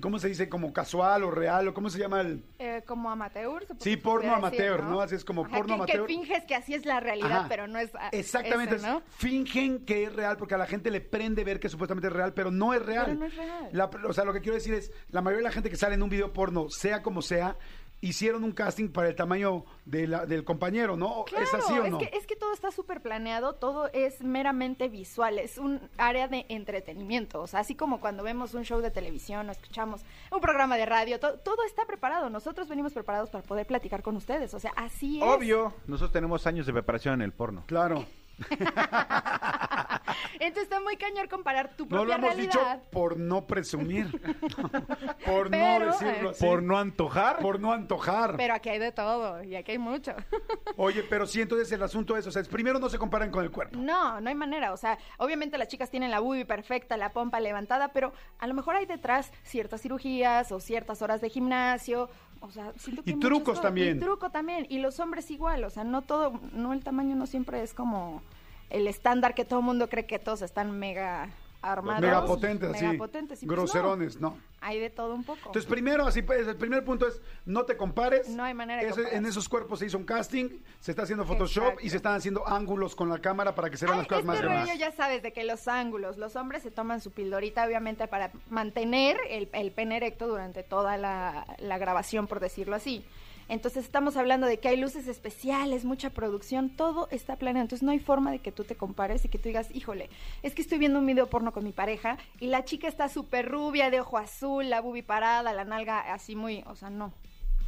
Speaker 2: ¿cómo se dice? Como casual o real, o cómo se llama el...
Speaker 8: Eh, como amateur.
Speaker 2: Sí, porno
Speaker 8: decir,
Speaker 2: amateur, ¿no? Así es como
Speaker 8: Ajá,
Speaker 2: porno
Speaker 8: que,
Speaker 2: amateur.
Speaker 8: Que finges que así es la realidad,
Speaker 2: Ajá.
Speaker 8: pero no es ah,
Speaker 2: Exactamente,
Speaker 8: eso, ¿no?
Speaker 2: es- fingen que es real porque a la gente le prende ver que supuestamente es real, pero no es real.
Speaker 8: Pero no es real.
Speaker 2: La- o sea, lo que quiero decir es, la mayoría de la gente que sale en un video porno, sea como sea, hicieron un casting para el tamaño de la- del compañero, ¿no?
Speaker 8: Claro,
Speaker 2: ¿Es así o no?
Speaker 8: que, es que todo está súper planeado, todo es meramente visual, es un área de entretenimiento, o sea, así como cuando vemos un show de televisión o escuchamos un programa de radio, to- todo está preparado, nosotros venimos preparados para poder platicar con ustedes, o sea, así es.
Speaker 6: Obvio, nosotros tenemos años de preparación en el porno.
Speaker 2: Claro. *laughs*
Speaker 8: Entonces está muy cañón comparar tu
Speaker 2: No lo
Speaker 8: propia
Speaker 2: hemos
Speaker 8: realidad.
Speaker 2: dicho por no presumir, *laughs* por
Speaker 8: Pero,
Speaker 2: no decirlo
Speaker 8: eh,
Speaker 2: así,
Speaker 6: Por no antojar.
Speaker 2: por no antojar.
Speaker 8: Pero aquí hay de todo y aquí hay mucho. *laughs*
Speaker 2: Oye, pero sí, entonces el asunto es, o sea, primero no se comparan con el cuerpo.
Speaker 8: No, no hay manera. O sea, obviamente las chicas tienen la boobie perfecta, la pompa levantada, pero a lo mejor hay detrás ciertas cirugías o ciertas horas de gimnasio. O sea, siento que
Speaker 2: Y trucos
Speaker 8: cosas.
Speaker 2: también.
Speaker 8: Y truco también. Y los hombres igual. O sea, no todo, no el tamaño no siempre es como el estándar que todo el mundo cree que todos están mega armados.
Speaker 2: Mega potentes, así.
Speaker 8: mega potentes. Y pues
Speaker 2: Groserones, no.
Speaker 8: hay de todo un poco.
Speaker 2: Entonces, primero, así pues, el primer punto es no te compares.
Speaker 8: No hay manera de
Speaker 2: Ese-. En esos cuerpos se hizo un casting, se está haciendo Photoshop
Speaker 8: Exacto.
Speaker 2: y se están haciendo ángulos con la cámara para que se vean
Speaker 8: Ay,
Speaker 2: las cosas más
Speaker 8: este
Speaker 2: grandes.
Speaker 8: rollo ya sabes de que los ángulos, los hombres se toman su pildorita obviamente para mantener el, el pene erecto durante toda la, la grabación, por decirlo así. Entonces estamos hablando de que hay luces especiales, mucha producción, todo está planeado. Entonces no hay forma de que tú te compares y que tú digas, híjole, es que estoy viendo un video porno con mi pareja y la chica está súper rubia, de ojo azul, la bubi parada, la nalga así muy, o sea, no.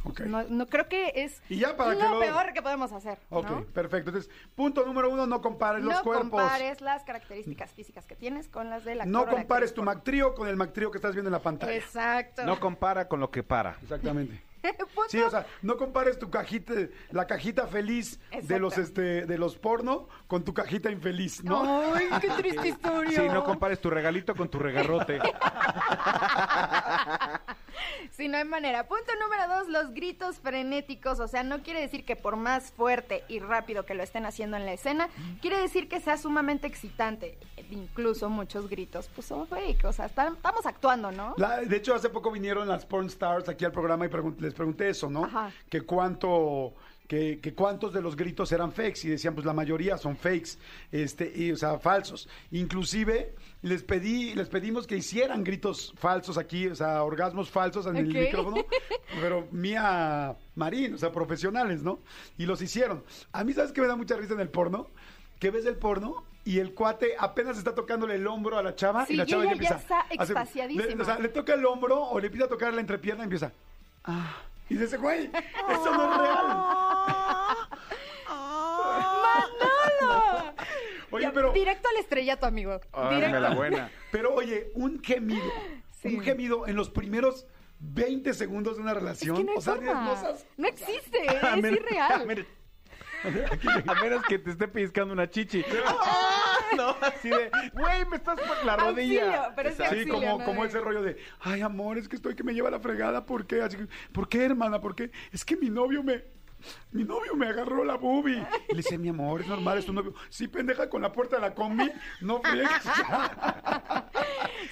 Speaker 2: Ok.
Speaker 8: No, no creo que es
Speaker 2: Y ya para
Speaker 8: lo
Speaker 2: que lo-
Speaker 8: peor que podemos hacer.
Speaker 2: Ok,
Speaker 8: ¿no?
Speaker 2: perfecto. Entonces, punto número uno, no compares los
Speaker 8: no
Speaker 2: cuerpos.
Speaker 8: compares las características físicas que tienes con las de la
Speaker 2: no compares tu Mactrío con el Mactrío que estás viendo en la pantalla.
Speaker 8: Exacto.
Speaker 6: No compara con lo que para.
Speaker 2: Exactamente. *laughs*
Speaker 8: Punto.
Speaker 2: Sí, o sea, no compares tu cajita, la cajita feliz de los este, de los porno con tu cajita infeliz, ¿no?
Speaker 8: Ay, qué triste historia.
Speaker 6: Sí, no compares tu regalito con tu regarrote. *laughs*
Speaker 8: Sí, no hay manera. Punto número dos, los gritos frenéticos. O sea, no quiere decir que por más fuerte y rápido que lo estén haciendo en la escena, quiere decir que sea sumamente excitante. incluso muchos gritos pues son fake, o sea, están- estamos actuando, ¿no?
Speaker 2: La- de hecho, hace poco vinieron las porn stars aquí al programa y pregun- les pregunté eso, ¿no?
Speaker 8: Ajá.
Speaker 2: Que cuánto, que, que cuántos de los gritos eran fakes y decían, pues la mayoría son fakes, este, y, o sea, falsos. Inclusive les pedí, les pedimos que hicieran gritos falsos aquí, o sea, orgasmos falsos en el micrófono, *laughs* pero mía Marín, o sea, profesionales, ¿no? Y los hicieron. A mí, ¿sabes qué me da mucha risa en el porno? Que ves el porno y el cuate apenas está tocándole el hombro a la chava
Speaker 8: Sí,
Speaker 2: y la
Speaker 8: y
Speaker 2: chava
Speaker 8: ella
Speaker 2: ya empieza.
Speaker 8: ya está
Speaker 2: hace-
Speaker 8: extasiadísima.
Speaker 2: le- o sea, le toca el hombro o le empieza a tocar la entrepierna y empieza. Ah. Y dice, güey, eso no es real. *laughs*
Speaker 8: ¡Manolo!
Speaker 2: Oye, pero,
Speaker 8: Directo al estrellato, amigo.
Speaker 6: Órale,
Speaker 8: Directo.
Speaker 6: la buena. *laughs*
Speaker 2: pero oye, un gemido.
Speaker 8: Sí.
Speaker 2: Un gemido en los primeros 20 segundos de una
Speaker 8: Es
Speaker 2: relación.
Speaker 8: que no
Speaker 2: o sea,
Speaker 8: forma.
Speaker 2: no seas-
Speaker 8: No existe,
Speaker 6: A *laughs*
Speaker 8: es
Speaker 6: menos-
Speaker 8: irreal. *laughs*
Speaker 6: A menos, a menos que te esté pellizcando una chichi. no, así de, güey, me estás por la rodilla.
Speaker 8: Auxilio, pero es
Speaker 2: Sí,
Speaker 8: auxilio,
Speaker 2: como,
Speaker 8: ¿no?
Speaker 2: como ese rollo de, ay, amor, es que estoy que me lleva la fregada, ¿por qué? Así, ¿Por qué, hermana? ¿Por qué? Es que mi novio me, mi novio me agarró la boobie. Y le dice, mi amor, es normal, es tu novio. Sí, pendeja, con la puerta de la combi, no friegues.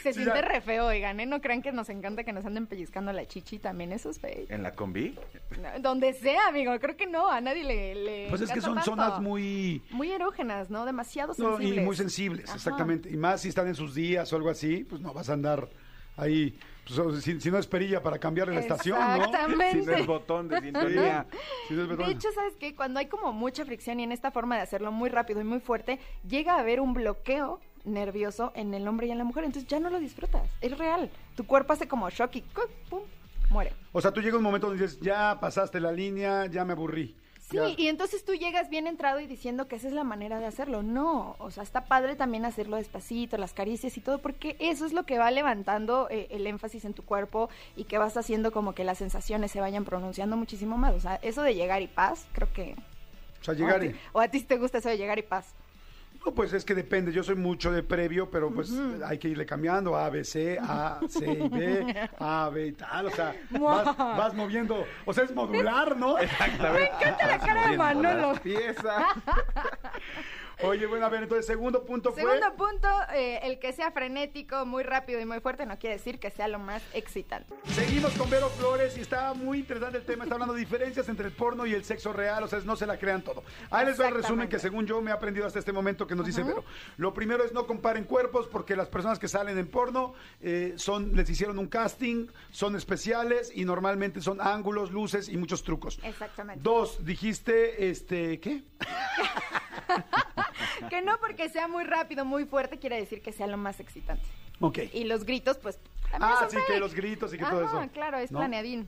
Speaker 8: Se
Speaker 2: Sí,
Speaker 8: siente
Speaker 2: ya.
Speaker 8: re feo, oigan, ¿eh? No crean que nos encanta que nos anden pellizcando la chichi, también eso es fake.
Speaker 6: ¿En la combi?
Speaker 8: No, Donde sea, amigo, creo que no, a nadie le, le
Speaker 2: Pues es que son
Speaker 8: tanto.
Speaker 2: zonas muy...
Speaker 8: Muy erógenas, ¿no? Demasiado
Speaker 2: no,
Speaker 8: sensibles.
Speaker 2: y muy sensibles,
Speaker 8: Ajá.
Speaker 2: exactamente. Y más si están en sus días o algo así, pues no vas a andar ahí, pues, si, si no es perilla para cambiarle la estación, ¿no?
Speaker 8: Exactamente.
Speaker 6: Si no es botón de sintonía.
Speaker 2: Si no es
Speaker 8: De hecho, ¿sabes qué? Cuando hay como mucha fricción y en esta forma de hacerlo muy rápido y muy fuerte, llega a haber un bloqueo nervioso en el hombre y en la mujer. Entonces ya no lo disfrutas. Es real. Tu cuerpo hace como shock y. ¡pum! muere.
Speaker 2: O sea, tú llegas a un momento donde dices, ya pasaste la línea, ya me aburrí.
Speaker 8: Sí,
Speaker 2: Ya.
Speaker 8: y entonces tú llegas bien entrado y diciendo que esa es la manera de hacerlo. No, o sea, está padre también hacerlo despacito, las caricias y todo, porque eso es lo que va levantando eh, el énfasis en tu cuerpo y que vas haciendo como que las sensaciones se vayan pronunciando muchísimo más. O sea, eso de llegar y paz, creo que...
Speaker 2: O sea, llegar
Speaker 8: o, a
Speaker 2: y...
Speaker 8: ti, o a ti te gusta eso de llegar y paz.
Speaker 2: No, pues es que depende. Yo soy mucho de previo, pero pues hay que irle cambiando. A, B, C, A, C y B, A, B y tal. O sea, vas, vas moviendo. O sea, es modular, ¿no?
Speaker 6: Exactamente. *laughs*
Speaker 8: Me encanta la cara de Manolo.
Speaker 6: Pieza. *laughs*
Speaker 2: Oye, bueno, a ver, entonces, segundo punto fue...
Speaker 8: Segundo punto, eh, el que sea frenético, muy rápido y muy fuerte no quiere decir que sea lo más excitante.
Speaker 2: Seguimos con Vero Flores y está muy interesante el tema. Está hablando de diferencias entre el porno y el sexo real. O sea, no se la crean todo. Ahí les va el resumen que según yo me he aprendido hasta este momento que nos dice Vero. Lo primero es no comparen cuerpos porque las personas que salen en porno eh, son, les hicieron un casting, son especiales y normalmente son ángulos, luces y muchos trucos.
Speaker 8: Exactamente.
Speaker 2: Dos, dijiste, este, ¿qué? *laughs*
Speaker 8: Que no porque sea muy rápido, muy fuerte, quiere decir que sea lo más excitante.
Speaker 2: Ok.
Speaker 8: Y los gritos, pues...
Speaker 2: Ah, sí,
Speaker 8: fake.
Speaker 2: que los gritos y que todo eso.
Speaker 8: claro, es
Speaker 2: ¿no?
Speaker 8: planeadín.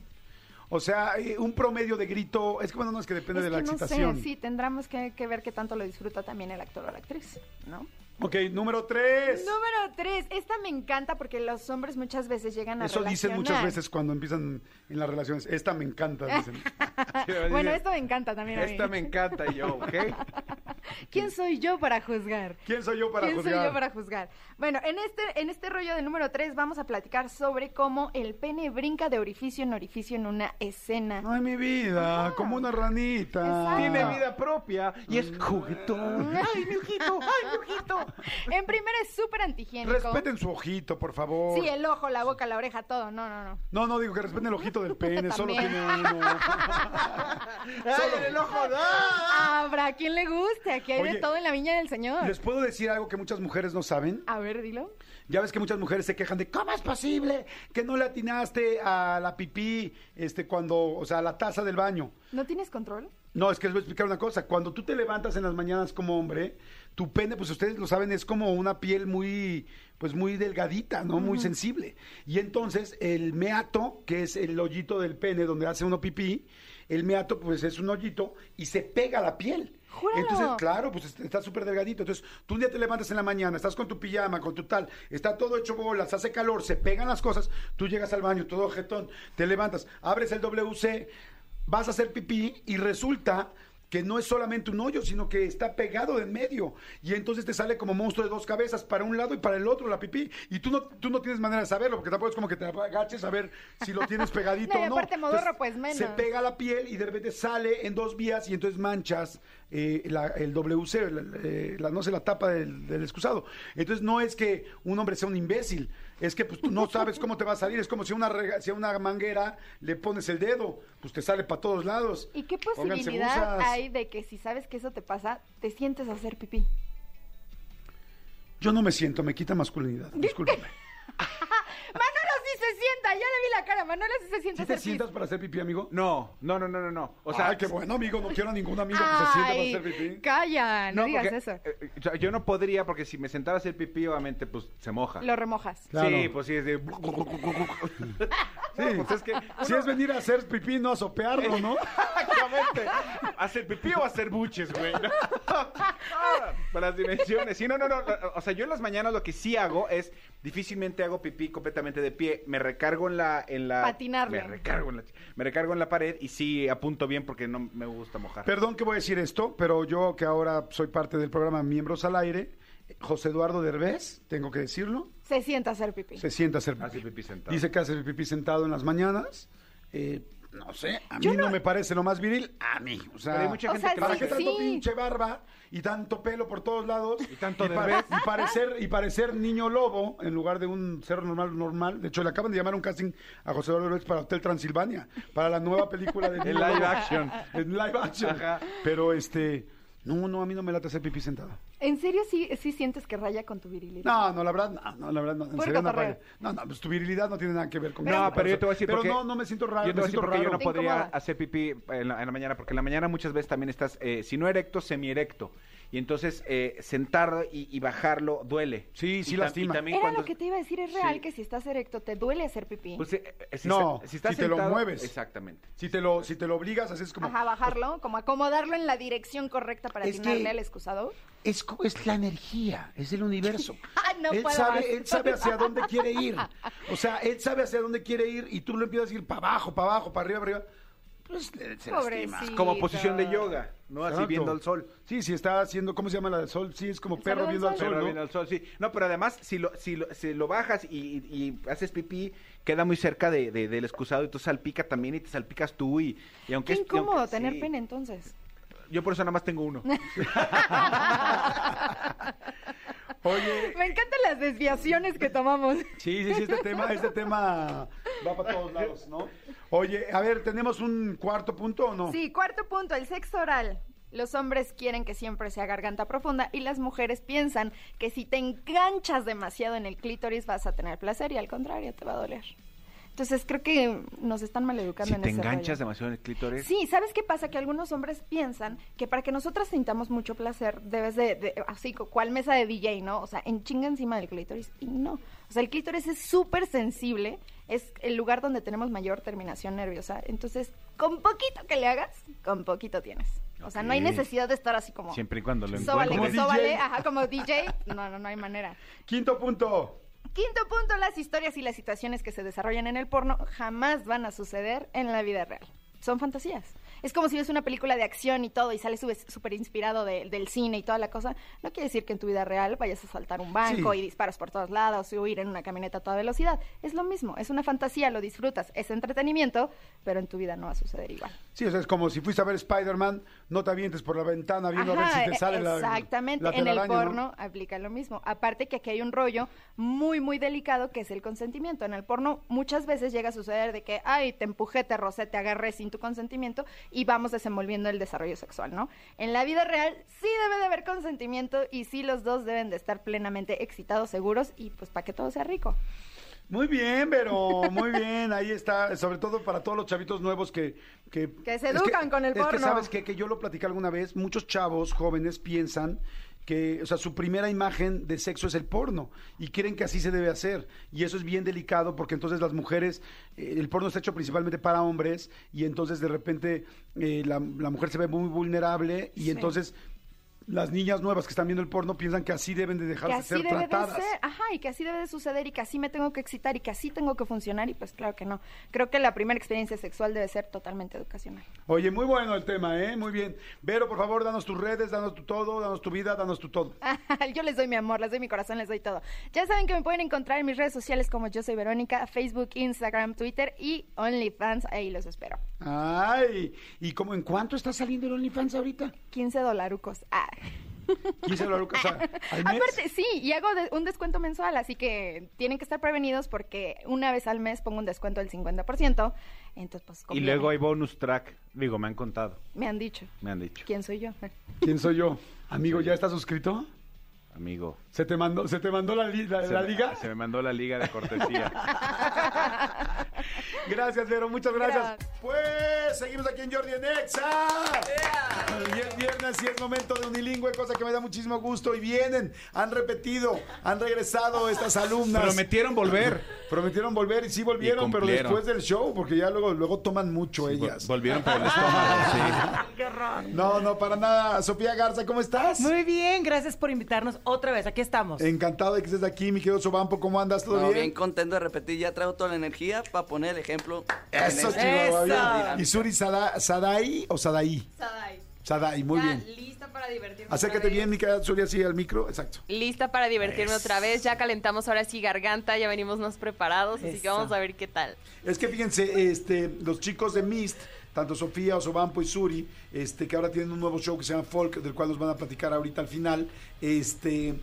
Speaker 2: O sea, eh, un promedio de grito, es que bueno, no es que depende
Speaker 8: Es
Speaker 2: de la
Speaker 8: no
Speaker 2: excitación.
Speaker 8: sé, sí, tendremos que, que ver qué tanto lo disfruta también el actor o la actriz, ¿no?
Speaker 2: Ok, número tres.
Speaker 8: Número tres, esta me encanta porque los hombres muchas veces llegan a
Speaker 2: Eso dicen muchas
Speaker 8: relacionar.
Speaker 2: veces cuando empiezan en las relaciones. Esta me encanta, dicen. *laughs*
Speaker 8: Bueno, esto me encanta también a mí.
Speaker 6: Esta me encanta y yo, ¿ok? *laughs*
Speaker 8: ¿Quién soy yo para juzgar?
Speaker 2: ¿Quién soy yo para
Speaker 8: ¿Quién
Speaker 2: juzgar?
Speaker 8: soy yo para juzgar? Bueno, en este, en este rollo del número 3 vamos a platicar sobre cómo el pene brinca de orificio en orificio en una escena.
Speaker 2: Ay, mi vida, como una ranita.
Speaker 8: Exacto.
Speaker 6: Tiene vida propia y es juguetón. Ay, mi ojito, ay, mi ojito. *laughs*
Speaker 8: En primera es súper antihigiénico.
Speaker 2: Respeten su ojito, por favor.
Speaker 8: Sí, el ojo, la boca, la oreja, todo. No, no, no.
Speaker 2: No, no, digo que respeten el ojito del pene, solo tiene uno. *laughs*
Speaker 6: Ay, en el ojo, no.
Speaker 8: Habrá quien le guste. Aquí hay de todo en la viña del Señor.
Speaker 2: ¿Les puedo decir algo que muchas mujeres no saben?
Speaker 8: A ver, dilo.
Speaker 2: Ya ves que muchas mujeres se quejan de ¿cómo es posible que no le atinaste a la pipí este, cuando, o sea, a la taza del baño?
Speaker 8: ¿No tienes control?
Speaker 2: No, es que les voy a explicar una cosa. Cuando tú te levantas en las mañanas como hombre, tu pene, pues ustedes lo saben, es como una piel muy, pues muy delgadita, ¿no? Muy sensible. Y entonces el meato, que es el hoyito del pene donde hace uno pipí, el meato, pues es un hoyito y se pega a la piel.
Speaker 8: ¡Júralo!
Speaker 2: Entonces, claro, pues est- está súper delgadito. Entonces, tú un día te levantas en la mañana, estás con tu pijama, con tu tal, está todo hecho bolas, hace calor, se pegan las cosas, tú llegas al baño, todo jetón, te levantas, abres el WC, vas a hacer pipí y resulta que no es solamente un hoyo, sino que está pegado de en medio. Y entonces te sale como monstruo de dos cabezas, para un lado y para el otro la pipí. Y tú no, tú no tienes manera de saberlo, porque tampoco es como que te agaches a ver si lo tienes pegadito *laughs*
Speaker 8: No, y
Speaker 2: o no.
Speaker 8: aparte modorro,
Speaker 2: Entonces,
Speaker 8: pues, menos.
Speaker 2: Se pega la piel y de repente sale en dos vías y entonces manchas eh, la- el WC, la, eh, la- no sé, la tapa del, del excusado. Entonces no es que un hombre sea un imbécil, es que pues tú no sabes cómo te va a salir, es como si a una, rega- si a una manguera le pones el dedo, pues te sale para todos lados.
Speaker 8: ¿Y qué posibilidad hay de que si sabes que eso te pasa, te sientes a hacer pipí?
Speaker 2: Yo no me siento, me quita masculinidad, *laughs* discúlpame.
Speaker 8: Sienta, ya le vi la cara, Manolo sí se sienta
Speaker 2: ¿Sí te
Speaker 8: hacer pis.
Speaker 2: sientas para hacer pipí, amigo?
Speaker 6: No, no, no, no, no, no. O sea,
Speaker 2: Ay, qué bueno, amigo, no quiero a ningún amigo que se siente
Speaker 8: Ay,
Speaker 2: para hacer pipí.
Speaker 8: calla, no, digas
Speaker 6: porque,
Speaker 8: eso.
Speaker 6: eh, eh, yo no podría porque si me sentara a hacer pipí, obviamente, pues se moja.
Speaker 8: Lo remojas.
Speaker 2: Claro.
Speaker 6: Sí, pues sí, es de... *laughs*
Speaker 2: Sí,
Speaker 6: pues es que
Speaker 2: si es venir a hacer pipí, no a sopearlo, ¿no? *laughs*
Speaker 6: Exactamente. ¿Hacer pipí o hacer buches, güey? No. *laughs* Para las dimensiones. Sí, no, no, no. O sea, yo en las mañanas lo que sí hago es difícilmente hago pipí completamente de pie. Me recargo en la. En la
Speaker 8: Patinarle.
Speaker 6: Me recargo, en la, me recargo en la pared y sí apunto bien porque no me gusta mojar.
Speaker 2: Perdón que voy a decir esto, pero yo que ahora soy parte del programa Miembros al Aire, José Eduardo Derbez, tengo que decirlo,
Speaker 8: Se sienta a hacer pipí.
Speaker 2: se sienta a hacer
Speaker 6: Hace
Speaker 2: pipí.
Speaker 6: pipí sentado.
Speaker 2: Dice que hace el pipí sentado en las mañanas. Eh, no sé, a mí no...
Speaker 8: no-
Speaker 2: me parece lo más viril, a mí. O sea,
Speaker 6: Pero hay mucha
Speaker 8: O
Speaker 6: gente
Speaker 8: sea,
Speaker 6: que
Speaker 2: ¿para
Speaker 8: sí,
Speaker 2: qué
Speaker 6: hace.
Speaker 2: tanto
Speaker 8: sí.
Speaker 2: pinche barba y tanto pelo por todos lados? Y
Speaker 6: tanto
Speaker 2: parecer y parecer niño lobo en lugar de un ser normal normal. De hecho, le acaban de llamar a un casting a José Eduardo Derbez para Hotel Transilvania, para la nueva película de *laughs*
Speaker 6: En live action.
Speaker 2: En live action.
Speaker 6: Ajá.
Speaker 2: Pero este, no, no, a mí no me late hacer pipí sentado.
Speaker 8: ¿En serio sí, sí sientes que raya con tu virilidad?
Speaker 2: No, no, la verdad, no, no, la verdad, no. En
Speaker 8: Puro
Speaker 2: serio, no,
Speaker 8: cotorreo.
Speaker 2: raya. no, no, pues tu virilidad no tiene nada que ver con
Speaker 6: No, pero yo te voy a decir
Speaker 2: Pero
Speaker 6: porque-
Speaker 2: no, no me siento raro,
Speaker 6: Yo te
Speaker 2: me
Speaker 6: voy a decir
Speaker 2: siento
Speaker 6: porque yo no
Speaker 8: Te
Speaker 6: podría
Speaker 8: incomoda.
Speaker 6: hacer pipí en la, en la mañana, porque en la mañana muchas veces también estás, eh, si no erecto, semi-erecto. Y entonces eh, sentarlo y, y bajarlo duele.
Speaker 2: Sí, sí
Speaker 6: Y
Speaker 2: lastima.
Speaker 6: y también
Speaker 8: Era
Speaker 6: cuando-
Speaker 8: lo que te iba a decir, es real
Speaker 6: Sí.
Speaker 8: que si estás erecto te duele hacer pipí.
Speaker 6: Pues, eh, eh, si
Speaker 2: No,
Speaker 6: está- si, estás
Speaker 2: si te lo mueves.
Speaker 6: Exactamente.
Speaker 2: Si te lo, si te lo obligas, así es como...
Speaker 8: Ajá, bajarlo, como acomodarlo en la dirección correcta para
Speaker 2: Es
Speaker 8: atinarle
Speaker 2: que-
Speaker 8: al excusado.
Speaker 2: Es, es la energía, es el universo. *laughs*
Speaker 8: Ah, no
Speaker 2: él,
Speaker 8: puedo
Speaker 2: sabe,
Speaker 8: más.
Speaker 2: él sabe hacia dónde quiere ir. *laughs* O sea, él sabe hacia dónde quiere ir y tú lo empiezas a ir para abajo, para abajo, para arriba, para arriba. Pues le- se.
Speaker 6: Como posición de yoga, ¿no? Así
Speaker 2: Exacto.
Speaker 6: viendo al sol.
Speaker 2: Sí, sí, está haciendo, ¿cómo se llama la del sol? Sí, es como perro viendo al
Speaker 8: sol.
Speaker 6: Pero
Speaker 2: ¿no?
Speaker 6: viendo al sol, sí. No, pero además, si lo, si lo, si lo bajas y, y- y haces pipí, queda muy cerca de, de- del excusado y tú salpica también y te salpicas tú y, y aunque
Speaker 8: Qué
Speaker 6: es-
Speaker 8: incómodo
Speaker 6: aunque-
Speaker 8: tener
Speaker 6: sí.
Speaker 8: pene entonces.
Speaker 6: Yo por eso nada más tengo uno. *laughs* *laughs*
Speaker 2: Oye,
Speaker 8: Me encantan las desviaciones que tomamos.
Speaker 2: sí, sí, sí, este tema, este tema va para todos lados, ¿no? Oye, a ver, ¿tenemos un cuarto punto o no?
Speaker 8: Sí, cuarto punto, el sexo oral. Los hombres quieren que siempre sea garganta profunda y las mujeres piensan que si te enganchas demasiado en el clítoris vas a tener placer y al contrario te va a doler. Entonces creo que nos están maleducando
Speaker 6: si
Speaker 8: en
Speaker 6: te
Speaker 8: ese
Speaker 6: enganchas
Speaker 8: rollo.
Speaker 6: demasiado en el clítoris.
Speaker 8: Sí, ¿sabes qué pasa? Que algunos hombres piensan que para que nosotras sintamos mucho placer debes de, de- así, cual mesa de DJ, ¿no? O sea, en chinga encima del clítoris. Y no. O sea, el clítoris es súper sensible, es el lugar donde tenemos mayor terminación nerviosa. Entonces, con poquito que le hagas, con poquito tienes. O sea, no hay necesidad de estar así como...
Speaker 6: Siempre y cuando lo
Speaker 8: Sóbale,
Speaker 2: Como
Speaker 6: encuentres.
Speaker 2: DJ.
Speaker 8: sóbale, ajá, como DJ. No, no, no hay manera.
Speaker 2: Quinto punto.
Speaker 8: Quinto punto, las historias y las situaciones que se desarrollan en el porno jamás van a suceder en la vida real. Son fantasías. Es como si ves una película de acción y todo y sales súper inspirado de- del cine y toda la cosa. No quiere decir que en tu vida real vayas a saltar un banco
Speaker 2: Sí.
Speaker 8: y disparas por todos lados o huir en una camioneta a toda velocidad. Es lo mismo, es una fantasía, lo disfrutas, es entretenimiento, pero en tu vida no va a suceder igual.
Speaker 2: Sí, o sea, es como si fuiste a ver Spider-Man, no te avientes por la ventana viendo a ver si te sale la
Speaker 8: Exactamente,
Speaker 2: la
Speaker 8: en el porno aplica lo mismo. Aparte que aquí hay un rollo muy, muy delicado que es el consentimiento. En el porno muchas veces llega a suceder de que, ay, te empujé, te rocé, te agarré sin tu consentimiento y vamos desenvolviendo el desarrollo sexual, ¿no? En la vida real sí debe de haber consentimiento y sí los dos deben de estar plenamente excitados, seguros y pues para que todo sea rico.
Speaker 2: Muy bien, pero muy bien, ahí está, sobre todo para todos los chavitos nuevos que... Que,
Speaker 8: Que se educan con el
Speaker 2: Es que
Speaker 8: porno.
Speaker 2: sabes qué? que yo lo platicé alguna vez, muchos chavos jóvenes piensan que, o sea, su primera imagen de sexo es el porno y creen que así se debe hacer. Y eso es bien delicado porque entonces las mujeres, eh, el porno está hecho principalmente para hombres y entonces de repente eh, la, la mujer se ve muy vulnerable y
Speaker 8: Sí.
Speaker 2: entonces las niñas nuevas que están viendo el porno piensan que así deben de dejarse
Speaker 8: así
Speaker 2: ser
Speaker 8: debe de
Speaker 2: tratadas.
Speaker 8: ser, ajá, y que así debe de suceder y que así me tengo que excitar y que así tengo que funcionar y pues claro que no. Creo que la primera experiencia sexual debe ser totalmente educacional.
Speaker 2: Oye, muy bueno el tema, ¿eh? Muy bien. Vero, por favor, danos tus redes, danos tu todo, danos tu vida, danos tu todo. *laughs*
Speaker 8: Yo les doy mi amor, les doy mi corazón, les doy todo. Ya saben que me pueden encontrar en mis redes sociales como yo soy Verónica, Facebook, Instagram, Twitter y OnlyFans, ahí los espero.
Speaker 2: Ay, ¿y cómo en cuánto está saliendo el OnlyFans ahorita?
Speaker 8: 15 dolarucos. Ah.
Speaker 2: 15 dólares o sea, al mes.
Speaker 8: Aparte, sí, y hago de- un descuento mensual, así que tienen que estar prevenidos porque una vez al mes pongo un descuento del 50%. Entonces, pues,
Speaker 6: Y luego hay bonus track. Digo, me han contado,
Speaker 8: Me han dicho.
Speaker 6: me han dicho.
Speaker 8: ¿Quién soy yo?
Speaker 2: ¿Quién soy yo? *laughs* Amigo, ¿ya estás suscrito?
Speaker 6: Amigo.
Speaker 2: ¿Se te mandó, se te mandó la, li- la-
Speaker 6: Se
Speaker 2: la
Speaker 6: me-
Speaker 2: liga?
Speaker 6: Se me mandó la liga de cortesía. *laughs*
Speaker 2: Gracias, Vero, muchas gracias.
Speaker 8: Gracias.
Speaker 2: Pues seguimos aquí en Jordi en Exa. Y es viernes y es momento de unilingüe, cosa que me da muchísimo gusto. Y vienen, han repetido, han regresado estas alumnas.
Speaker 6: Prometieron volver.
Speaker 2: Prometieron volver y sí volvieron,
Speaker 6: Y
Speaker 2: pero
Speaker 6: cumplieron.
Speaker 2: después del show, porque ya luego, luego toman mucho ellas.
Speaker 6: Volvieron por el estómago, sí. *laughs*
Speaker 2: No, no, para nada. Sofía Garza, ¿cómo estás?
Speaker 9: Muy bien, gracias por invitarnos otra vez. Aquí estamos.
Speaker 2: Encantado de que estés aquí, mi querido Sobampo. ¿Cómo andas? ¿Todo
Speaker 10: No,
Speaker 2: bien?
Speaker 10: bien contento de repetir, ya traigo toda la energía para poner el ejemplo.
Speaker 2: Eso, Chihuahua. ¿Y Suri Sada- Sadai o Sadai?
Speaker 11: Sadai.
Speaker 2: Sadai, muy
Speaker 11: Ya,
Speaker 2: bien.
Speaker 11: lista para divertirme.
Speaker 2: Acércate
Speaker 11: otra
Speaker 2: bien, mi querida Suri, así al micro. Exacto.
Speaker 11: Lista para divertirme otra vez. Ya calentamos ahora sí garganta, ya venimos más preparados, así que vamos a ver qué tal.
Speaker 2: Es que fíjense, este, los chicos de Mist, tanto Sofía, Osobampo y Suri, este, que ahora tienen un nuevo show que se llama Folk, del cual nos van a platicar ahorita al final, este,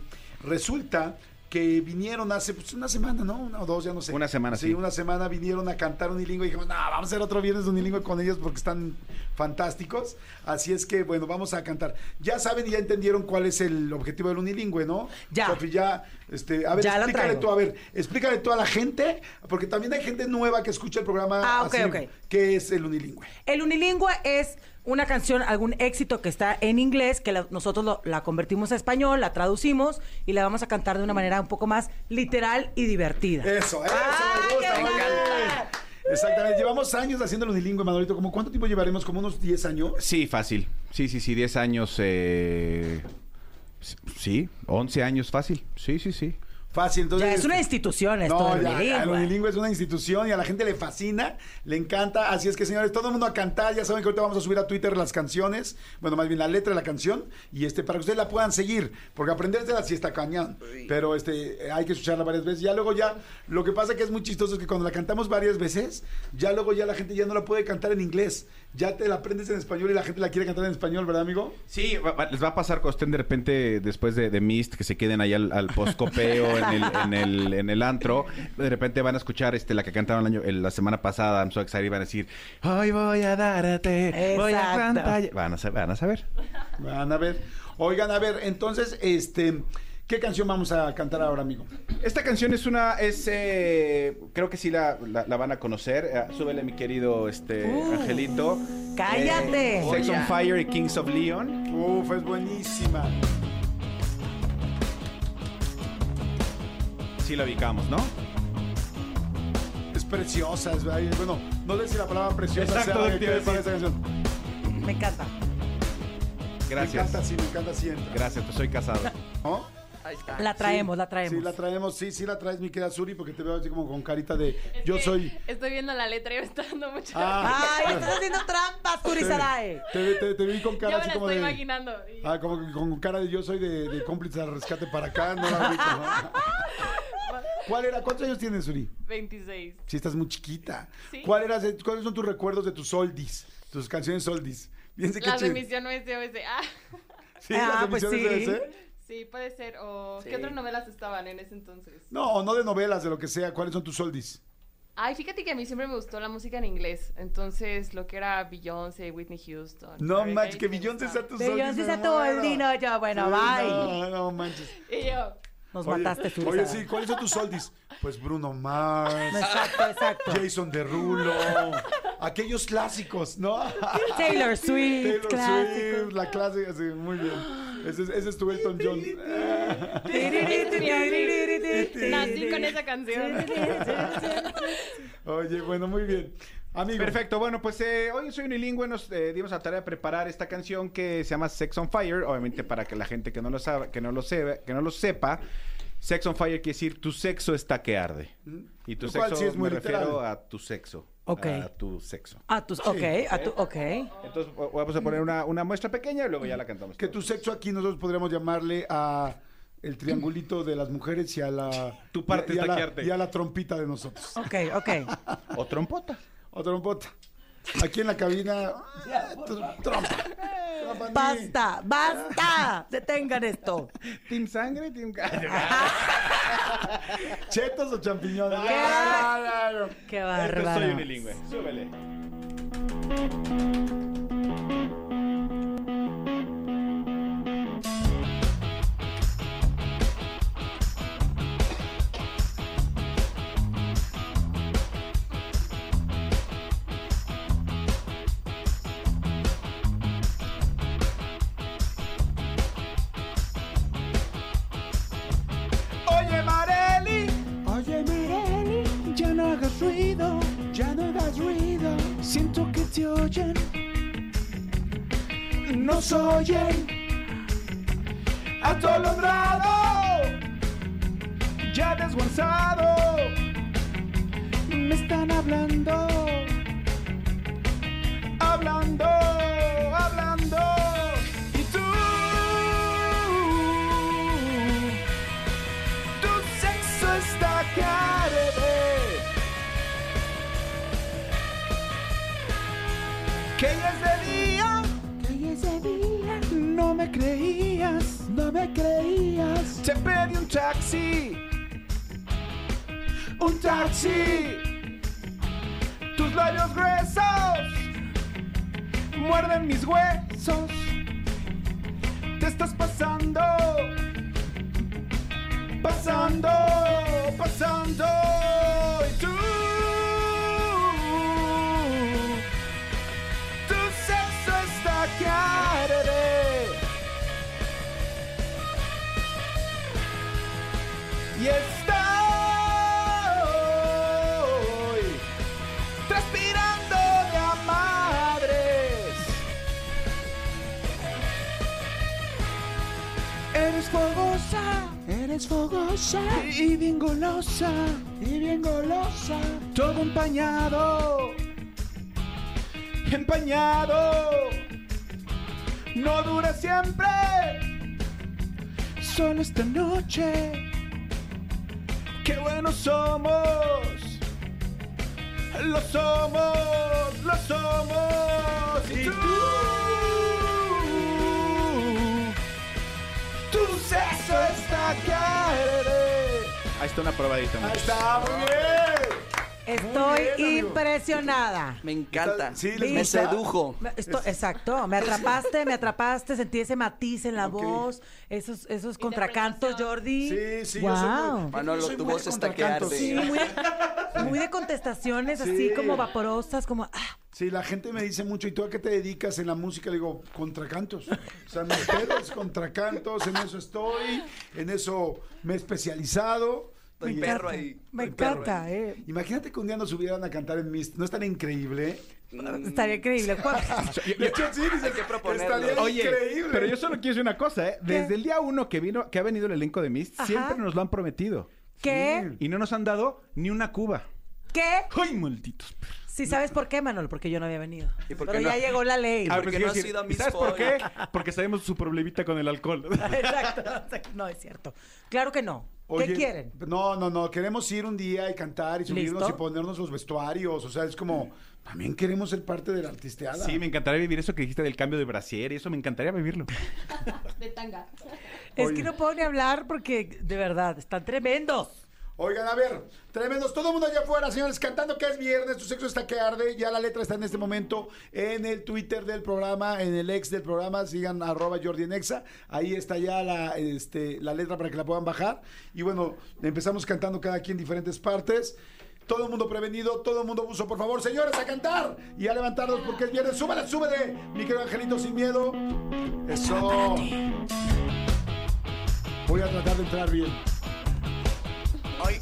Speaker 2: resulta que vinieron hace pues, una semana, ¿no? Una o dos, ya no sé.
Speaker 6: Una semana, sí.
Speaker 2: una semana vinieron a cantar unilingüe y dijimos, no, vamos a hacer otro viernes de unilingüe con ellos porque están fantásticos. Así es que, bueno, vamos a cantar. Ya saben y ya entendieron cuál es el objetivo del unilingüe, ¿no?
Speaker 9: Ya.
Speaker 2: Ya, este, a ver,
Speaker 9: Ya
Speaker 2: explícale tú, a ver, explícale tú a la gente, porque también hay gente nueva que escucha el programa.
Speaker 9: Ah, ok,
Speaker 2: así,
Speaker 9: ok.
Speaker 2: ¿Qué es el unilingüe?
Speaker 9: El unilingüe es una canción, algún éxito que está en inglés, que la- nosotros lo- la convertimos a español, la traducimos y la vamos a cantar de una manera un poco más literal y divertida.
Speaker 2: Eso, eso,
Speaker 9: ¡Ah,
Speaker 2: me gusta, muy
Speaker 9: bueno!
Speaker 2: bien. Exactamente, llevamos años haciendo el unilingüe, Manolito. ¿Cómo cuánto tiempo llevaremos? ¿Como unos 10 años?
Speaker 6: Sí, fácil. Sí, sí, sí, 10 años. eh, Sí, 11 años fácil. Sí, sí, sí.
Speaker 2: Fácil, entonces.
Speaker 9: Ya es una institución esto
Speaker 2: No, ya,
Speaker 9: unilingüe.
Speaker 2: unilingüe es una institución y a la gente le fascina, le encanta. Así es que, señores, todo el mundo a cantar. Ya saben que ahorita vamos a subir a Twitter las canciones, bueno, más bien la letra de la canción, y este, para que ustedes la puedan seguir, porque aprendérsela sí está cañón. Pero este, hay que escucharla varias veces. Ya luego ya, lo que pasa que es muy chistoso es que cuando la cantamos varias veces, ya luego ya la gente ya no la puede cantar en inglés. Ya te la aprendes en español y la gente la quiere cantar en español, ¿verdad, amigo?
Speaker 6: Sí, va- va- les va a pasar cuando estén de repente después de, de Mist, que se queden ahí al, al *laughs* postcopeo en el, en, el, en el antro. De repente van a escuchar este, la que cantaron el año, el- la semana pasada, I'm so excited, y van a decir, hoy voy a darte, voy a
Speaker 9: Exacto.
Speaker 6: cantar. Van a, sa- van a saber.
Speaker 2: Van a ver. Oigan, a ver, entonces, este, ¿qué canción vamos a cantar ahora, amigo?
Speaker 6: Esta canción es una, es, eh, creo que sí la, la- la van a conocer. Eh, súbele, mi querido este,
Speaker 9: Uh,
Speaker 6: Angelito.
Speaker 9: cállate.
Speaker 6: Eh, Sex on Fire y Kings of Leon.
Speaker 2: Uf, es buenísima.
Speaker 6: Sí la ubicamos, ¿no?
Speaker 2: Es preciosa, es, bueno, no sé si la palabra preciosa
Speaker 6: Exacto,
Speaker 2: sea
Speaker 6: lo que
Speaker 2: que para esa
Speaker 6: decir.
Speaker 2: canción.
Speaker 9: Me encanta.
Speaker 6: Gracias.
Speaker 2: Me encanta, sí, me encanta siempre.
Speaker 6: Gracias, pues soy casado.
Speaker 2: ¿No?
Speaker 9: La traemos,
Speaker 2: Sí,
Speaker 9: la traemos.
Speaker 2: Sí, la traemos, sí, sí la traes, mi querida Suri, porque te veo así como con carita de yo soy.
Speaker 11: Estoy viendo la letra y me está dando mucha...
Speaker 2: Ah,
Speaker 9: ¡Ay, estás haciendo trampas, Turizarae!
Speaker 2: te, te- te vi con
Speaker 11: Yo
Speaker 2: cara
Speaker 11: me
Speaker 2: así
Speaker 11: la
Speaker 2: como
Speaker 11: estoy
Speaker 2: de.
Speaker 11: imaginando. y-
Speaker 2: Ah, como que con cara de yo soy de, de cómplice al rescate para acá, no *laughs* la ubico, ¿no? *laughs* ¿Cuál era? ¿Cuántos años tienes, Suri?
Speaker 11: 26.
Speaker 2: Sí, estás muy chiquita.
Speaker 11: Sí.
Speaker 2: ¿Cuál era, ¿Cuáles son tus recuerdos de tus oldies? Tus canciones oldies. Bien, sé que
Speaker 11: Las de Misión OSOS. Ah,
Speaker 2: Sí,
Speaker 9: Ah,
Speaker 2: las de
Speaker 9: pues sí.
Speaker 11: sí, puede ser. O,
Speaker 10: Sí.
Speaker 11: ¿Qué otras novelas estaban en ese entonces?
Speaker 2: No, no de novelas, de lo que sea. ¿Cuáles son tus oldies?
Speaker 11: Ay, fíjate que a mí siempre me gustó la música en inglés. Entonces, lo que era Beyoncé, Whitney Houston.
Speaker 2: No manches, que Beyoncé sea oldies.
Speaker 9: Beyoncé sea tu oldie, no, yo, bueno,
Speaker 2: Sí,
Speaker 9: bye.
Speaker 2: No, no manches.
Speaker 11: Y yo,
Speaker 9: Nos
Speaker 2: Oye,
Speaker 9: mataste,
Speaker 2: Oye,
Speaker 9: Turizarae.
Speaker 2: sí, ¿cuáles son tus oldies? Pues Bruno Mars,
Speaker 9: Exacto, exacto.
Speaker 2: Jason Derulo, aquellos clásicos, ¿no?
Speaker 9: Taylor *laughs* Swift,
Speaker 2: Taylor
Speaker 9: clásico.
Speaker 2: Swift, la clásica, sí, muy bien. Ese, es- ese es tu Elton John.
Speaker 11: nací con esa canción. *laughs*
Speaker 2: Oye, bueno, muy bien. Amigo.
Speaker 6: Perfecto, bueno, pues eh, hoy Soy Unilingüe nos eh, dimos a tarea de preparar esta canción que se llama Sex on Fire, obviamente para que la gente que no lo sabe, que no lo sepa, que no lo sepa, Sex on Fire quiere decir tu sexo está que arde. Y tu
Speaker 2: cual
Speaker 6: sexo
Speaker 2: sí es muy
Speaker 6: me refiero a tu sexo.
Speaker 9: Ok.
Speaker 6: A tu sexo.
Speaker 9: A tus, ok, a tu, ok.
Speaker 6: Entonces vamos a poner una, una muestra pequeña y luego ya la cantamos.
Speaker 2: Que tu sexo aquí nosotros podríamos llamarle a el triangulito de las mujeres y a la
Speaker 6: Tu parte
Speaker 2: y a, la,
Speaker 6: que arde.
Speaker 2: y a la trompita de nosotros.
Speaker 9: Ok, ok.
Speaker 6: O trompota.
Speaker 2: O trompota. Aquí en la cabina tr- trompa.
Speaker 9: Basta, basta. *laughs* Detengan esto.
Speaker 6: Team sangre, team *laughs* *laughs*
Speaker 2: ¿Chetos o champiñones?
Speaker 9: ¿Qué?
Speaker 2: Ya.
Speaker 9: Qué
Speaker 6: Esto es Soy
Speaker 9: bárbaro.
Speaker 6: Unilingüe. Súbele. Oyen. Nos oyen. Atolondrado. Ya desguanzado. Me están hablando. Hablando. Me creías, no me creías. Te pedí un taxi, un taxi. Tus labios gruesos muerden mis huesos. Te estás pasando, pasando, pasando. Fogosa, eres fogosa y bien golosa, y bien golosa. Todo empañado empañado. No dura siempre, solo esta noche. Qué buenos somos, lo somos, lo somos. Y tú, tu sexo está arde. Ahí está una probadita.
Speaker 2: Ahí está, muy bien.
Speaker 9: Estoy
Speaker 2: bien,
Speaker 9: impresionada.
Speaker 10: Me encanta.
Speaker 2: Sí, les
Speaker 10: me sedujo.
Speaker 9: Me- esto- exacto, me atrapaste, me atrapaste, sentí ese matiz en la voz, esos, esos contracantos, Jordi.
Speaker 2: Sí, sí, yo soy
Speaker 9: Wow.
Speaker 2: muy-
Speaker 10: Manolo,
Speaker 2: yo soy
Speaker 10: tu
Speaker 2: muy
Speaker 10: voz
Speaker 2: de
Speaker 10: está que arde.
Speaker 9: Sí, muy de, muy de contestaciones, así
Speaker 2: Sí.
Speaker 9: como vaporosas, como... ah,
Speaker 2: Sí, la gente me dice mucho, ¿y tú a qué te dedicas en la música? Le digo, contracantos. O sea, es contracantos, en eso estoy, en eso me he especializado.
Speaker 10: Estoy
Speaker 2: Y-
Speaker 10: perro ahí.
Speaker 9: me encanta,
Speaker 2: ahí.
Speaker 9: eh.
Speaker 2: Imagínate que un día nos subieran a cantar en Mist. ¿No es tan increíble?
Speaker 9: Estaría increíble. ¿Cuál- *laughs*
Speaker 2: De hecho, sí, dices,
Speaker 10: Hay que proponerlo.
Speaker 2: estaría
Speaker 6: Oye,
Speaker 2: increíble.
Speaker 6: pero yo solo quiero decir una cosa, ¿eh? Desde el día uno que vino, que ha venido el elenco de Mist,
Speaker 9: Ajá.
Speaker 6: siempre nos lo han prometido.
Speaker 9: ¿Qué?
Speaker 6: Y no nos han dado ni una cuba.
Speaker 9: ¿Qué?
Speaker 6: ¡Ay, malditos!
Speaker 9: Sí, ¿sabes por qué, Manol? Porque yo no había venido.
Speaker 10: ¿Y por
Speaker 9: Pero ya llegó la ley.
Speaker 6: Ah,
Speaker 10: ¿Por
Speaker 6: pues
Speaker 10: no has ido a
Speaker 6: ¿y
Speaker 10: Miss
Speaker 6: ¿Sabes por qué? Porque sabemos su problemita con el alcohol. *laughs*
Speaker 9: Exacto. No, es cierto. Claro que no. ¿Qué quieren?
Speaker 2: No, no, no. Queremos ir un día y cantar y subirnos
Speaker 9: ¿Listo?
Speaker 2: y ponernos los vestuarios. O sea, es como, también queremos ser parte de la artisteada.
Speaker 6: Sí, me encantaría vivir eso que dijiste del cambio de brasier y eso me encantaría vivirlo. *laughs*
Speaker 11: De tanga.
Speaker 9: Es
Speaker 2: Oye.
Speaker 9: que no puedo ni hablar porque, de verdad, están tremendos.
Speaker 2: Oigan, a ver, tremendos. Todo el mundo allá afuera, señores, cantando que es viernes, tu sexo está que arde. Ya la letra está en este momento en el Twitter del programa, en el ex del programa. Sigan arroba Jordi. Ahí está ya la, este, la letra para que la puedan bajar. Y bueno, empezamos cantando cada quien diferentes partes. Todo el mundo prevenido, todo el mundo buzo, por favor, señores, a cantar y a levantarnos porque es viernes. Súbele, súbele, mi querido Angelito, sin miedo. Eso. Voy a tratar de entrar bien
Speaker 10: hoy.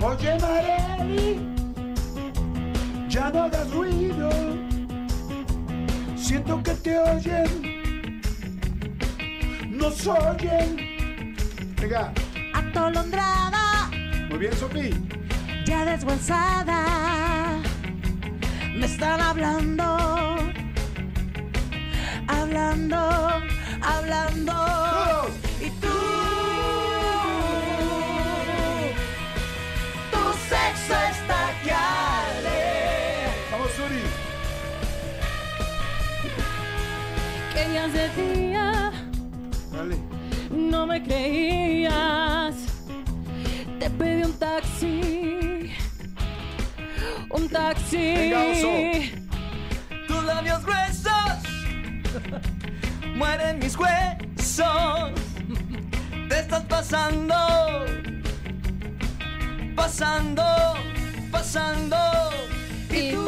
Speaker 2: Oye Mareli, ya no hagas ruido, siento que te oyen, nos oyen. Venga.
Speaker 12: Atolondrada.
Speaker 2: Muy bien, Sofía
Speaker 12: ya desguazada. Me están hablando, hablando, hablando.
Speaker 2: Todos.
Speaker 12: Y tú, tu sexo está que arde.
Speaker 2: Vamos, Suri.
Speaker 9: Que ya decía,
Speaker 2: Dale.
Speaker 9: no me creías. Te pedí un taxi. Un taxi.
Speaker 2: Venga, oso.
Speaker 10: Tus labios gruesos mueren mis huesos. Te estás pasando, pasando, pasando. Y tú.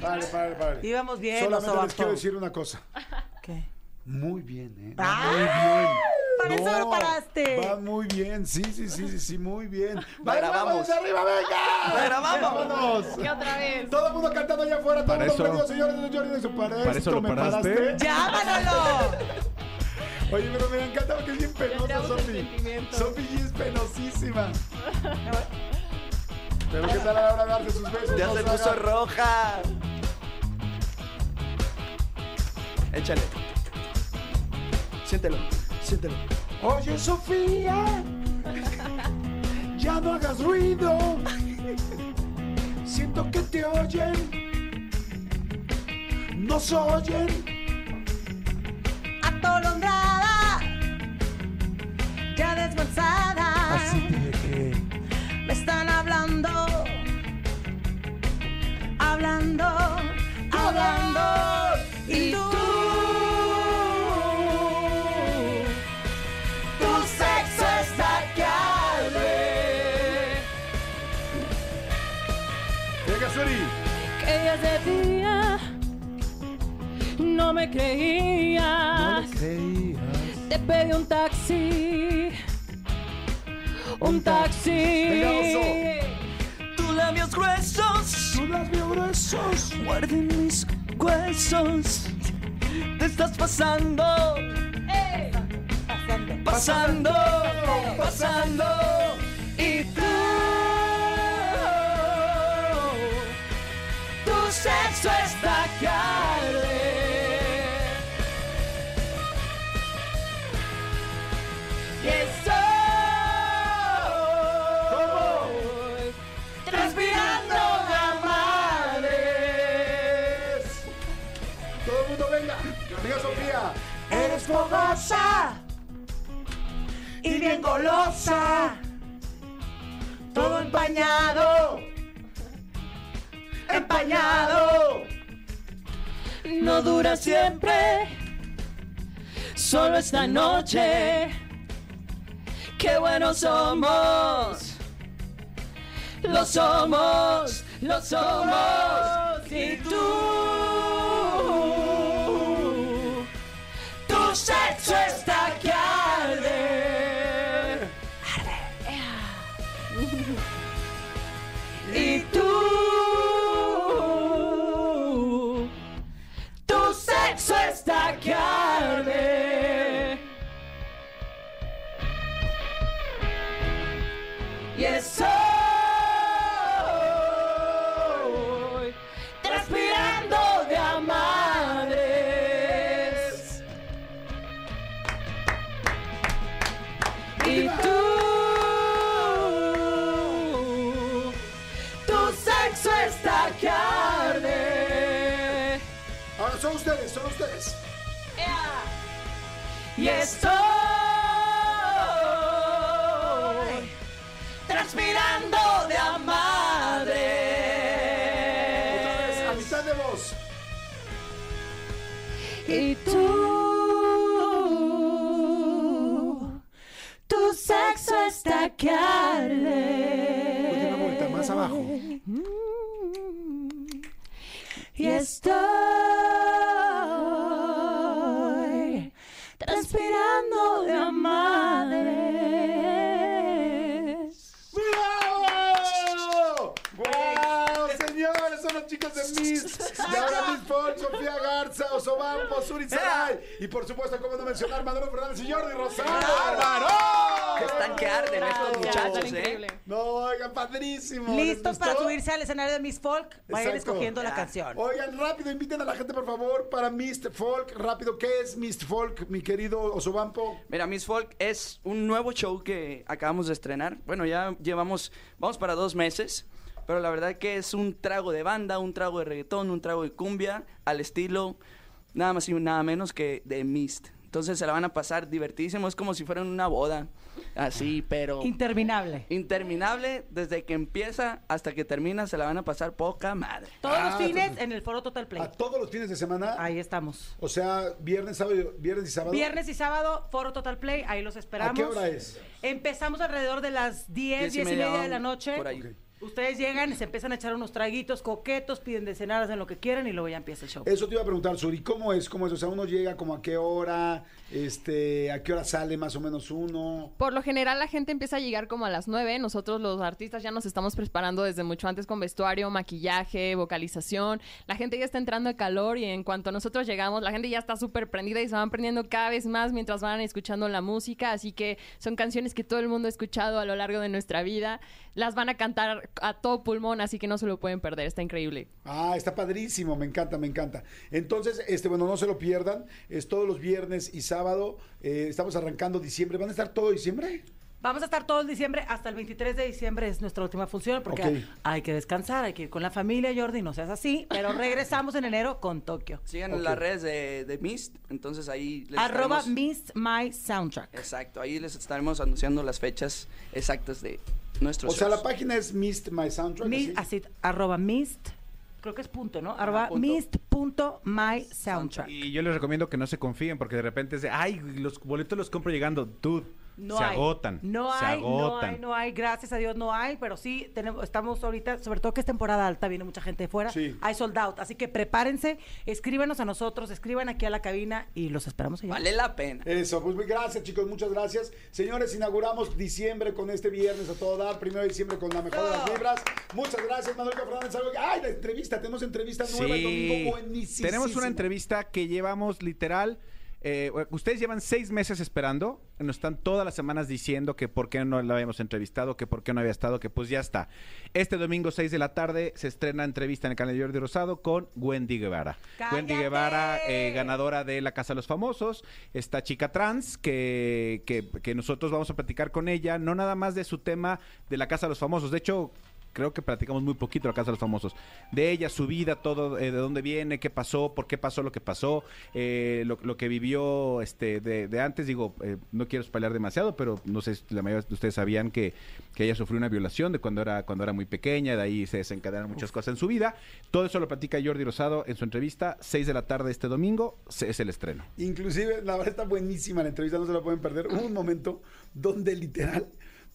Speaker 2: Vale, vale, vale.
Speaker 12: Íbamos bien,
Speaker 2: Solamente les quiero decir una cosa.
Speaker 12: ¿Qué?
Speaker 2: Muy bien, ¿eh?
Speaker 12: ¡Ah!
Speaker 2: Muy bien.
Speaker 12: Para eso lo paraste.
Speaker 2: Va muy bien, sí, sí, sí, sí, sí, muy bien.
Speaker 10: La grabamos.
Speaker 2: ¡Vamos arriba, venga!
Speaker 10: Grabamos.
Speaker 2: ¡Vámonos!
Speaker 9: ¿Qué otra vez?
Speaker 2: Todo el mundo cantando allá afuera, todo el mundo señores de su
Speaker 6: ¿Para
Speaker 2: Para
Speaker 6: eso lo
Speaker 2: me
Speaker 6: paraste?
Speaker 2: paraste.
Speaker 12: ¡Ya, Manolo! *laughs*
Speaker 2: Oye, pero me encanta porque es bien penosa, Sofi. Sofi es penosísima. *laughs* Pero qué tal a la hora de sus besos.
Speaker 10: Ya
Speaker 2: no
Speaker 10: se
Speaker 2: haga-
Speaker 10: puso roja. Échale. Siéntelo,
Speaker 2: Oye, Sofía, ya no hagas ruido. Siento que te oyen. Nos oyen.
Speaker 12: Atolondrada, ya.
Speaker 2: Así dejé.
Speaker 12: Me están hablando, hablando, hablando. Y tú,
Speaker 9: Ya decía, no me creías.
Speaker 2: creías.
Speaker 9: Te pedí un taxi. Un taxi.
Speaker 10: Tus labios gruesos
Speaker 2: Tus labios gruesos.
Speaker 10: muerden mis huesos. Te estás pasando, pasando, pasando. Y sexo está que arde. Y estoy transpirando a mares.
Speaker 2: Todo el mundo venga. Amiga Sofía.
Speaker 12: Eres fogosa y bien golosa. Todo empañado, empañado.
Speaker 9: No dura siempre, solo esta noche. Qué buenos somos, lo somos, lo somos. Y tú, Y estoy transpirando de a
Speaker 2: Otra vez, a mitad de voz.
Speaker 9: Y tú, tu sexo está que arde.
Speaker 2: Última vuelta, más abajo.
Speaker 9: Y estoy
Speaker 2: Sofía Garza, Osobampo, Suri Saray. Y por supuesto, cómo no mencionar Manolo Fernández y Jordi Rosado.
Speaker 10: Que están que arden estos muchachos, ¿eh?
Speaker 11: increíble.
Speaker 2: No, oigan, padrísimo. ¿Les
Speaker 9: Listos para subirse al escenario de Miss Folk. Vayan escogiendo la canción.
Speaker 2: Oigan, rápido, inviten a la gente, por favor, para Mist Folk. Rápido, ¿qué es Mist Folk, mi querido Osobampo?
Speaker 10: Mira, Miss Folk es un nuevo show que acabamos de estrenar. Bueno, ya llevamos, vamos para dos meses, pero la verdad que es un trago de banda, un trago de reggaetón, un trago de cumbia, al estilo nada más y nada menos que de Mist. Entonces se la van a pasar divertidísimo, es como si fuera una boda, así, pero
Speaker 9: Interminable.
Speaker 10: interminable, desde que empieza hasta que termina, se la van a pasar poca madre.
Speaker 9: Todos
Speaker 2: Ah,
Speaker 9: los fines
Speaker 2: entonces-
Speaker 9: en el Foro Total Play.
Speaker 2: A todos los fines de semana.
Speaker 9: Ahí estamos.
Speaker 2: O sea, viernes, sábado, viernes y sábado.
Speaker 9: Viernes y sábado, Foro Total Play, ahí los esperamos.
Speaker 2: ¿A qué hora es?
Speaker 9: Empezamos alrededor de las 10, 10 y media, de la noche.
Speaker 10: Por ahí.
Speaker 2: Ok.
Speaker 9: Ustedes llegan y se empiezan a echar unos traguitos coquetos, piden de cenar, hacen lo que quieran y luego ya empieza el show.
Speaker 2: Eso te iba a preguntar, Suri, ¿cómo es? ¿Cómo es? O sea, uno llega como a qué hora, este, a qué hora sale más o menos uno.
Speaker 11: Por lo general la gente empieza a llegar como a las 9. Nosotros los artistas ya nos estamos preparando desde mucho antes con vestuario, maquillaje, vocalización. La gente ya está entrando de calor y en cuanto nosotros llegamos, la gente ya está súper prendida y se van prendiendo cada vez más mientras van escuchando la música. Así que son canciones que todo el mundo ha escuchado a lo largo de nuestra vida. Las van a cantar a todo pulmón, así que no se lo pueden perder. Está increíble.
Speaker 2: Ah, está padrísimo, me encanta, me encanta. Entonces, este, bueno, no se lo pierdan. Es todos los viernes y sábado. eh, estamos arrancando diciembre. ¿Van a estar todo diciembre?
Speaker 9: Vamos a estar todo el diciembre, hasta el 23 de diciembre es nuestra última función, porque hay que descansar, hay que ir con la familia, Jordi, no seas así, pero regresamos en enero con Tokio.
Speaker 10: Sigan en las redes de, de Mist, entonces ahí les
Speaker 9: Arroba
Speaker 10: estaremos-
Speaker 9: Miss My Soundtrack.
Speaker 10: Exacto, ahí les estaremos anunciando las fechas exactas de nuestros
Speaker 2: O sea, la página es Mist My Soundtrack. Así.
Speaker 9: arroba mist, creo que es punto, ¿no? Arroba
Speaker 10: punto.
Speaker 9: mist punto my soundtrack.
Speaker 6: Y yo les recomiendo que no se confíen porque de repente es de, ay, los boletos los compro llegando, dude.
Speaker 9: No
Speaker 6: se
Speaker 9: hay.
Speaker 6: agotan.
Speaker 9: No
Speaker 6: se
Speaker 9: hay, no hay, no hay. Gracias a Dios no hay, pero sí tenemos, estamos ahorita, sobre todo que es temporada alta, viene mucha gente de fuera.
Speaker 2: Sí.
Speaker 9: Hay sold out, así que prepárense, escríbanos a nosotros, escriban aquí a la cabina y los esperamos allá.
Speaker 10: Vale la pena.
Speaker 2: Eso, pues muy gracias chicos, muchas gracias. Señores, inauguramos diciembre con este viernes a todo dar, primero de diciembre con la mejor de las vibras. Muchas gracias, Manuel Fernández. Algo que- Ay, la entrevista, tenemos entrevista nueva el domingo, buenísima.
Speaker 6: Tenemos una entrevista que llevamos literal. Eh, ustedes llevan seis meses esperando. Nos están todas las semanas diciendo que por qué no la habíamos entrevistado, que por qué no había estado, que pues ya está. Este domingo, 6 de la tarde, se estrena entrevista en el canal de Jordi Rosado con Wendy Guevara.
Speaker 9: ¡Cállate!
Speaker 6: Wendy Guevara, eh, ganadora de La Casa de los Famosos. Esta chica trans que, que, que nosotros vamos a platicar con ella, no nada más de su tema de La Casa de los Famosos. De hecho, creo que platicamos muy poquito la Casa de los Famosos. De ella, su vida, todo, eh, de dónde viene, qué pasó, por qué pasó lo que pasó, eh, lo, lo que vivió este de, de antes. Digo, eh, no quiero spoiler demasiado, pero no sé si la mayoría de ustedes sabían que, que ella sufrió una violación de cuando era, cuando era muy pequeña, de ahí se desencadenaron muchas cosas en su vida. Todo eso lo platica Jordi Rosado en su entrevista, 6 de la tarde este domingo, se- es el estreno.
Speaker 2: Inclusive, la verdad está buenísima la entrevista, no se la pueden perder. Un momento donde literal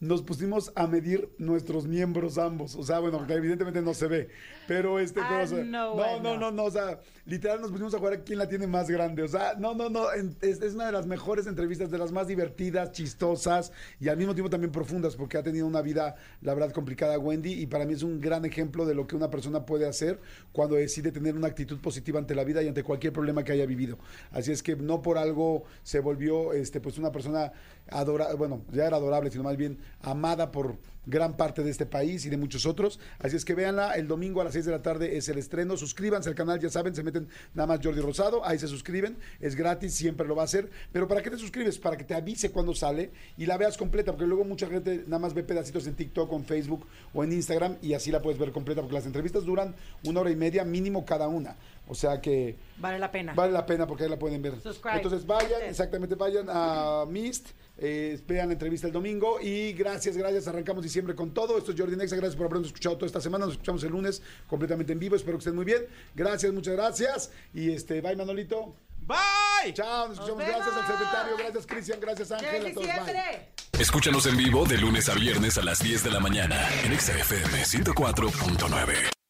Speaker 2: nos pusimos a medir nuestros miembros ambos. O sea, bueno, que evidentemente no se ve. Pero este,
Speaker 9: Ah,
Speaker 2: pero, o sea,
Speaker 9: no,
Speaker 2: no,
Speaker 9: bueno.
Speaker 2: no, no, no, o sea, literal nos pusimos a jugar a quién la tiene más grande. O sea, no, no, no, es una de las mejores entrevistas, de las más divertidas, chistosas y al mismo tiempo también profundas, porque ha tenido una vida, la verdad, complicada Wendy, y para mí es un gran ejemplo de lo que una persona puede hacer cuando decide tener una actitud positiva ante la vida y ante cualquier problema que haya vivido. Así es que no por algo se volvió, este, pues una persona adorable, bueno, ya era adorable, sino más bien amada por gran parte de este país y de muchos otros. Así es que véanla, el domingo a las 6 de la tarde es el estreno. Suscríbanse al canal, ya saben, se meten nada más Jordi Rosado, ahí se suscriben, es gratis, siempre lo va a hacer. Pero ¿para qué te suscribes? Para que te avise cuando sale y la veas completa, porque luego mucha gente nada más ve pedacitos en TikTok, en Facebook o en Instagram y así la puedes ver completa, porque las entrevistas duran una hora y media mínimo cada una. O sea que
Speaker 9: Vale la pena.
Speaker 2: vale la pena porque ahí la pueden ver.
Speaker 9: Subscribe.
Speaker 2: Entonces vayan, exactamente, vayan a Mist, eh, vean la entrevista el domingo y gracias, gracias. Arrancamos diciembre con todo. Esto es Jordi Nexa, gracias por habernos escuchado toda esta semana. Nos escuchamos el lunes completamente en vivo. Espero que estén muy bien. Gracias, muchas gracias. Y este, bye Manolito.
Speaker 6: Bye.
Speaker 2: Chao, nos escuchamos.
Speaker 9: Nos
Speaker 2: gracias al secretario, gracias Cristian, gracias
Speaker 9: ¡Ya
Speaker 2: Ángel.
Speaker 9: es
Speaker 2: a todos, bye.
Speaker 9: diciembre!
Speaker 1: Escúchanos en vivo de lunes a viernes a las 10 de la mañana en XFM 104.9.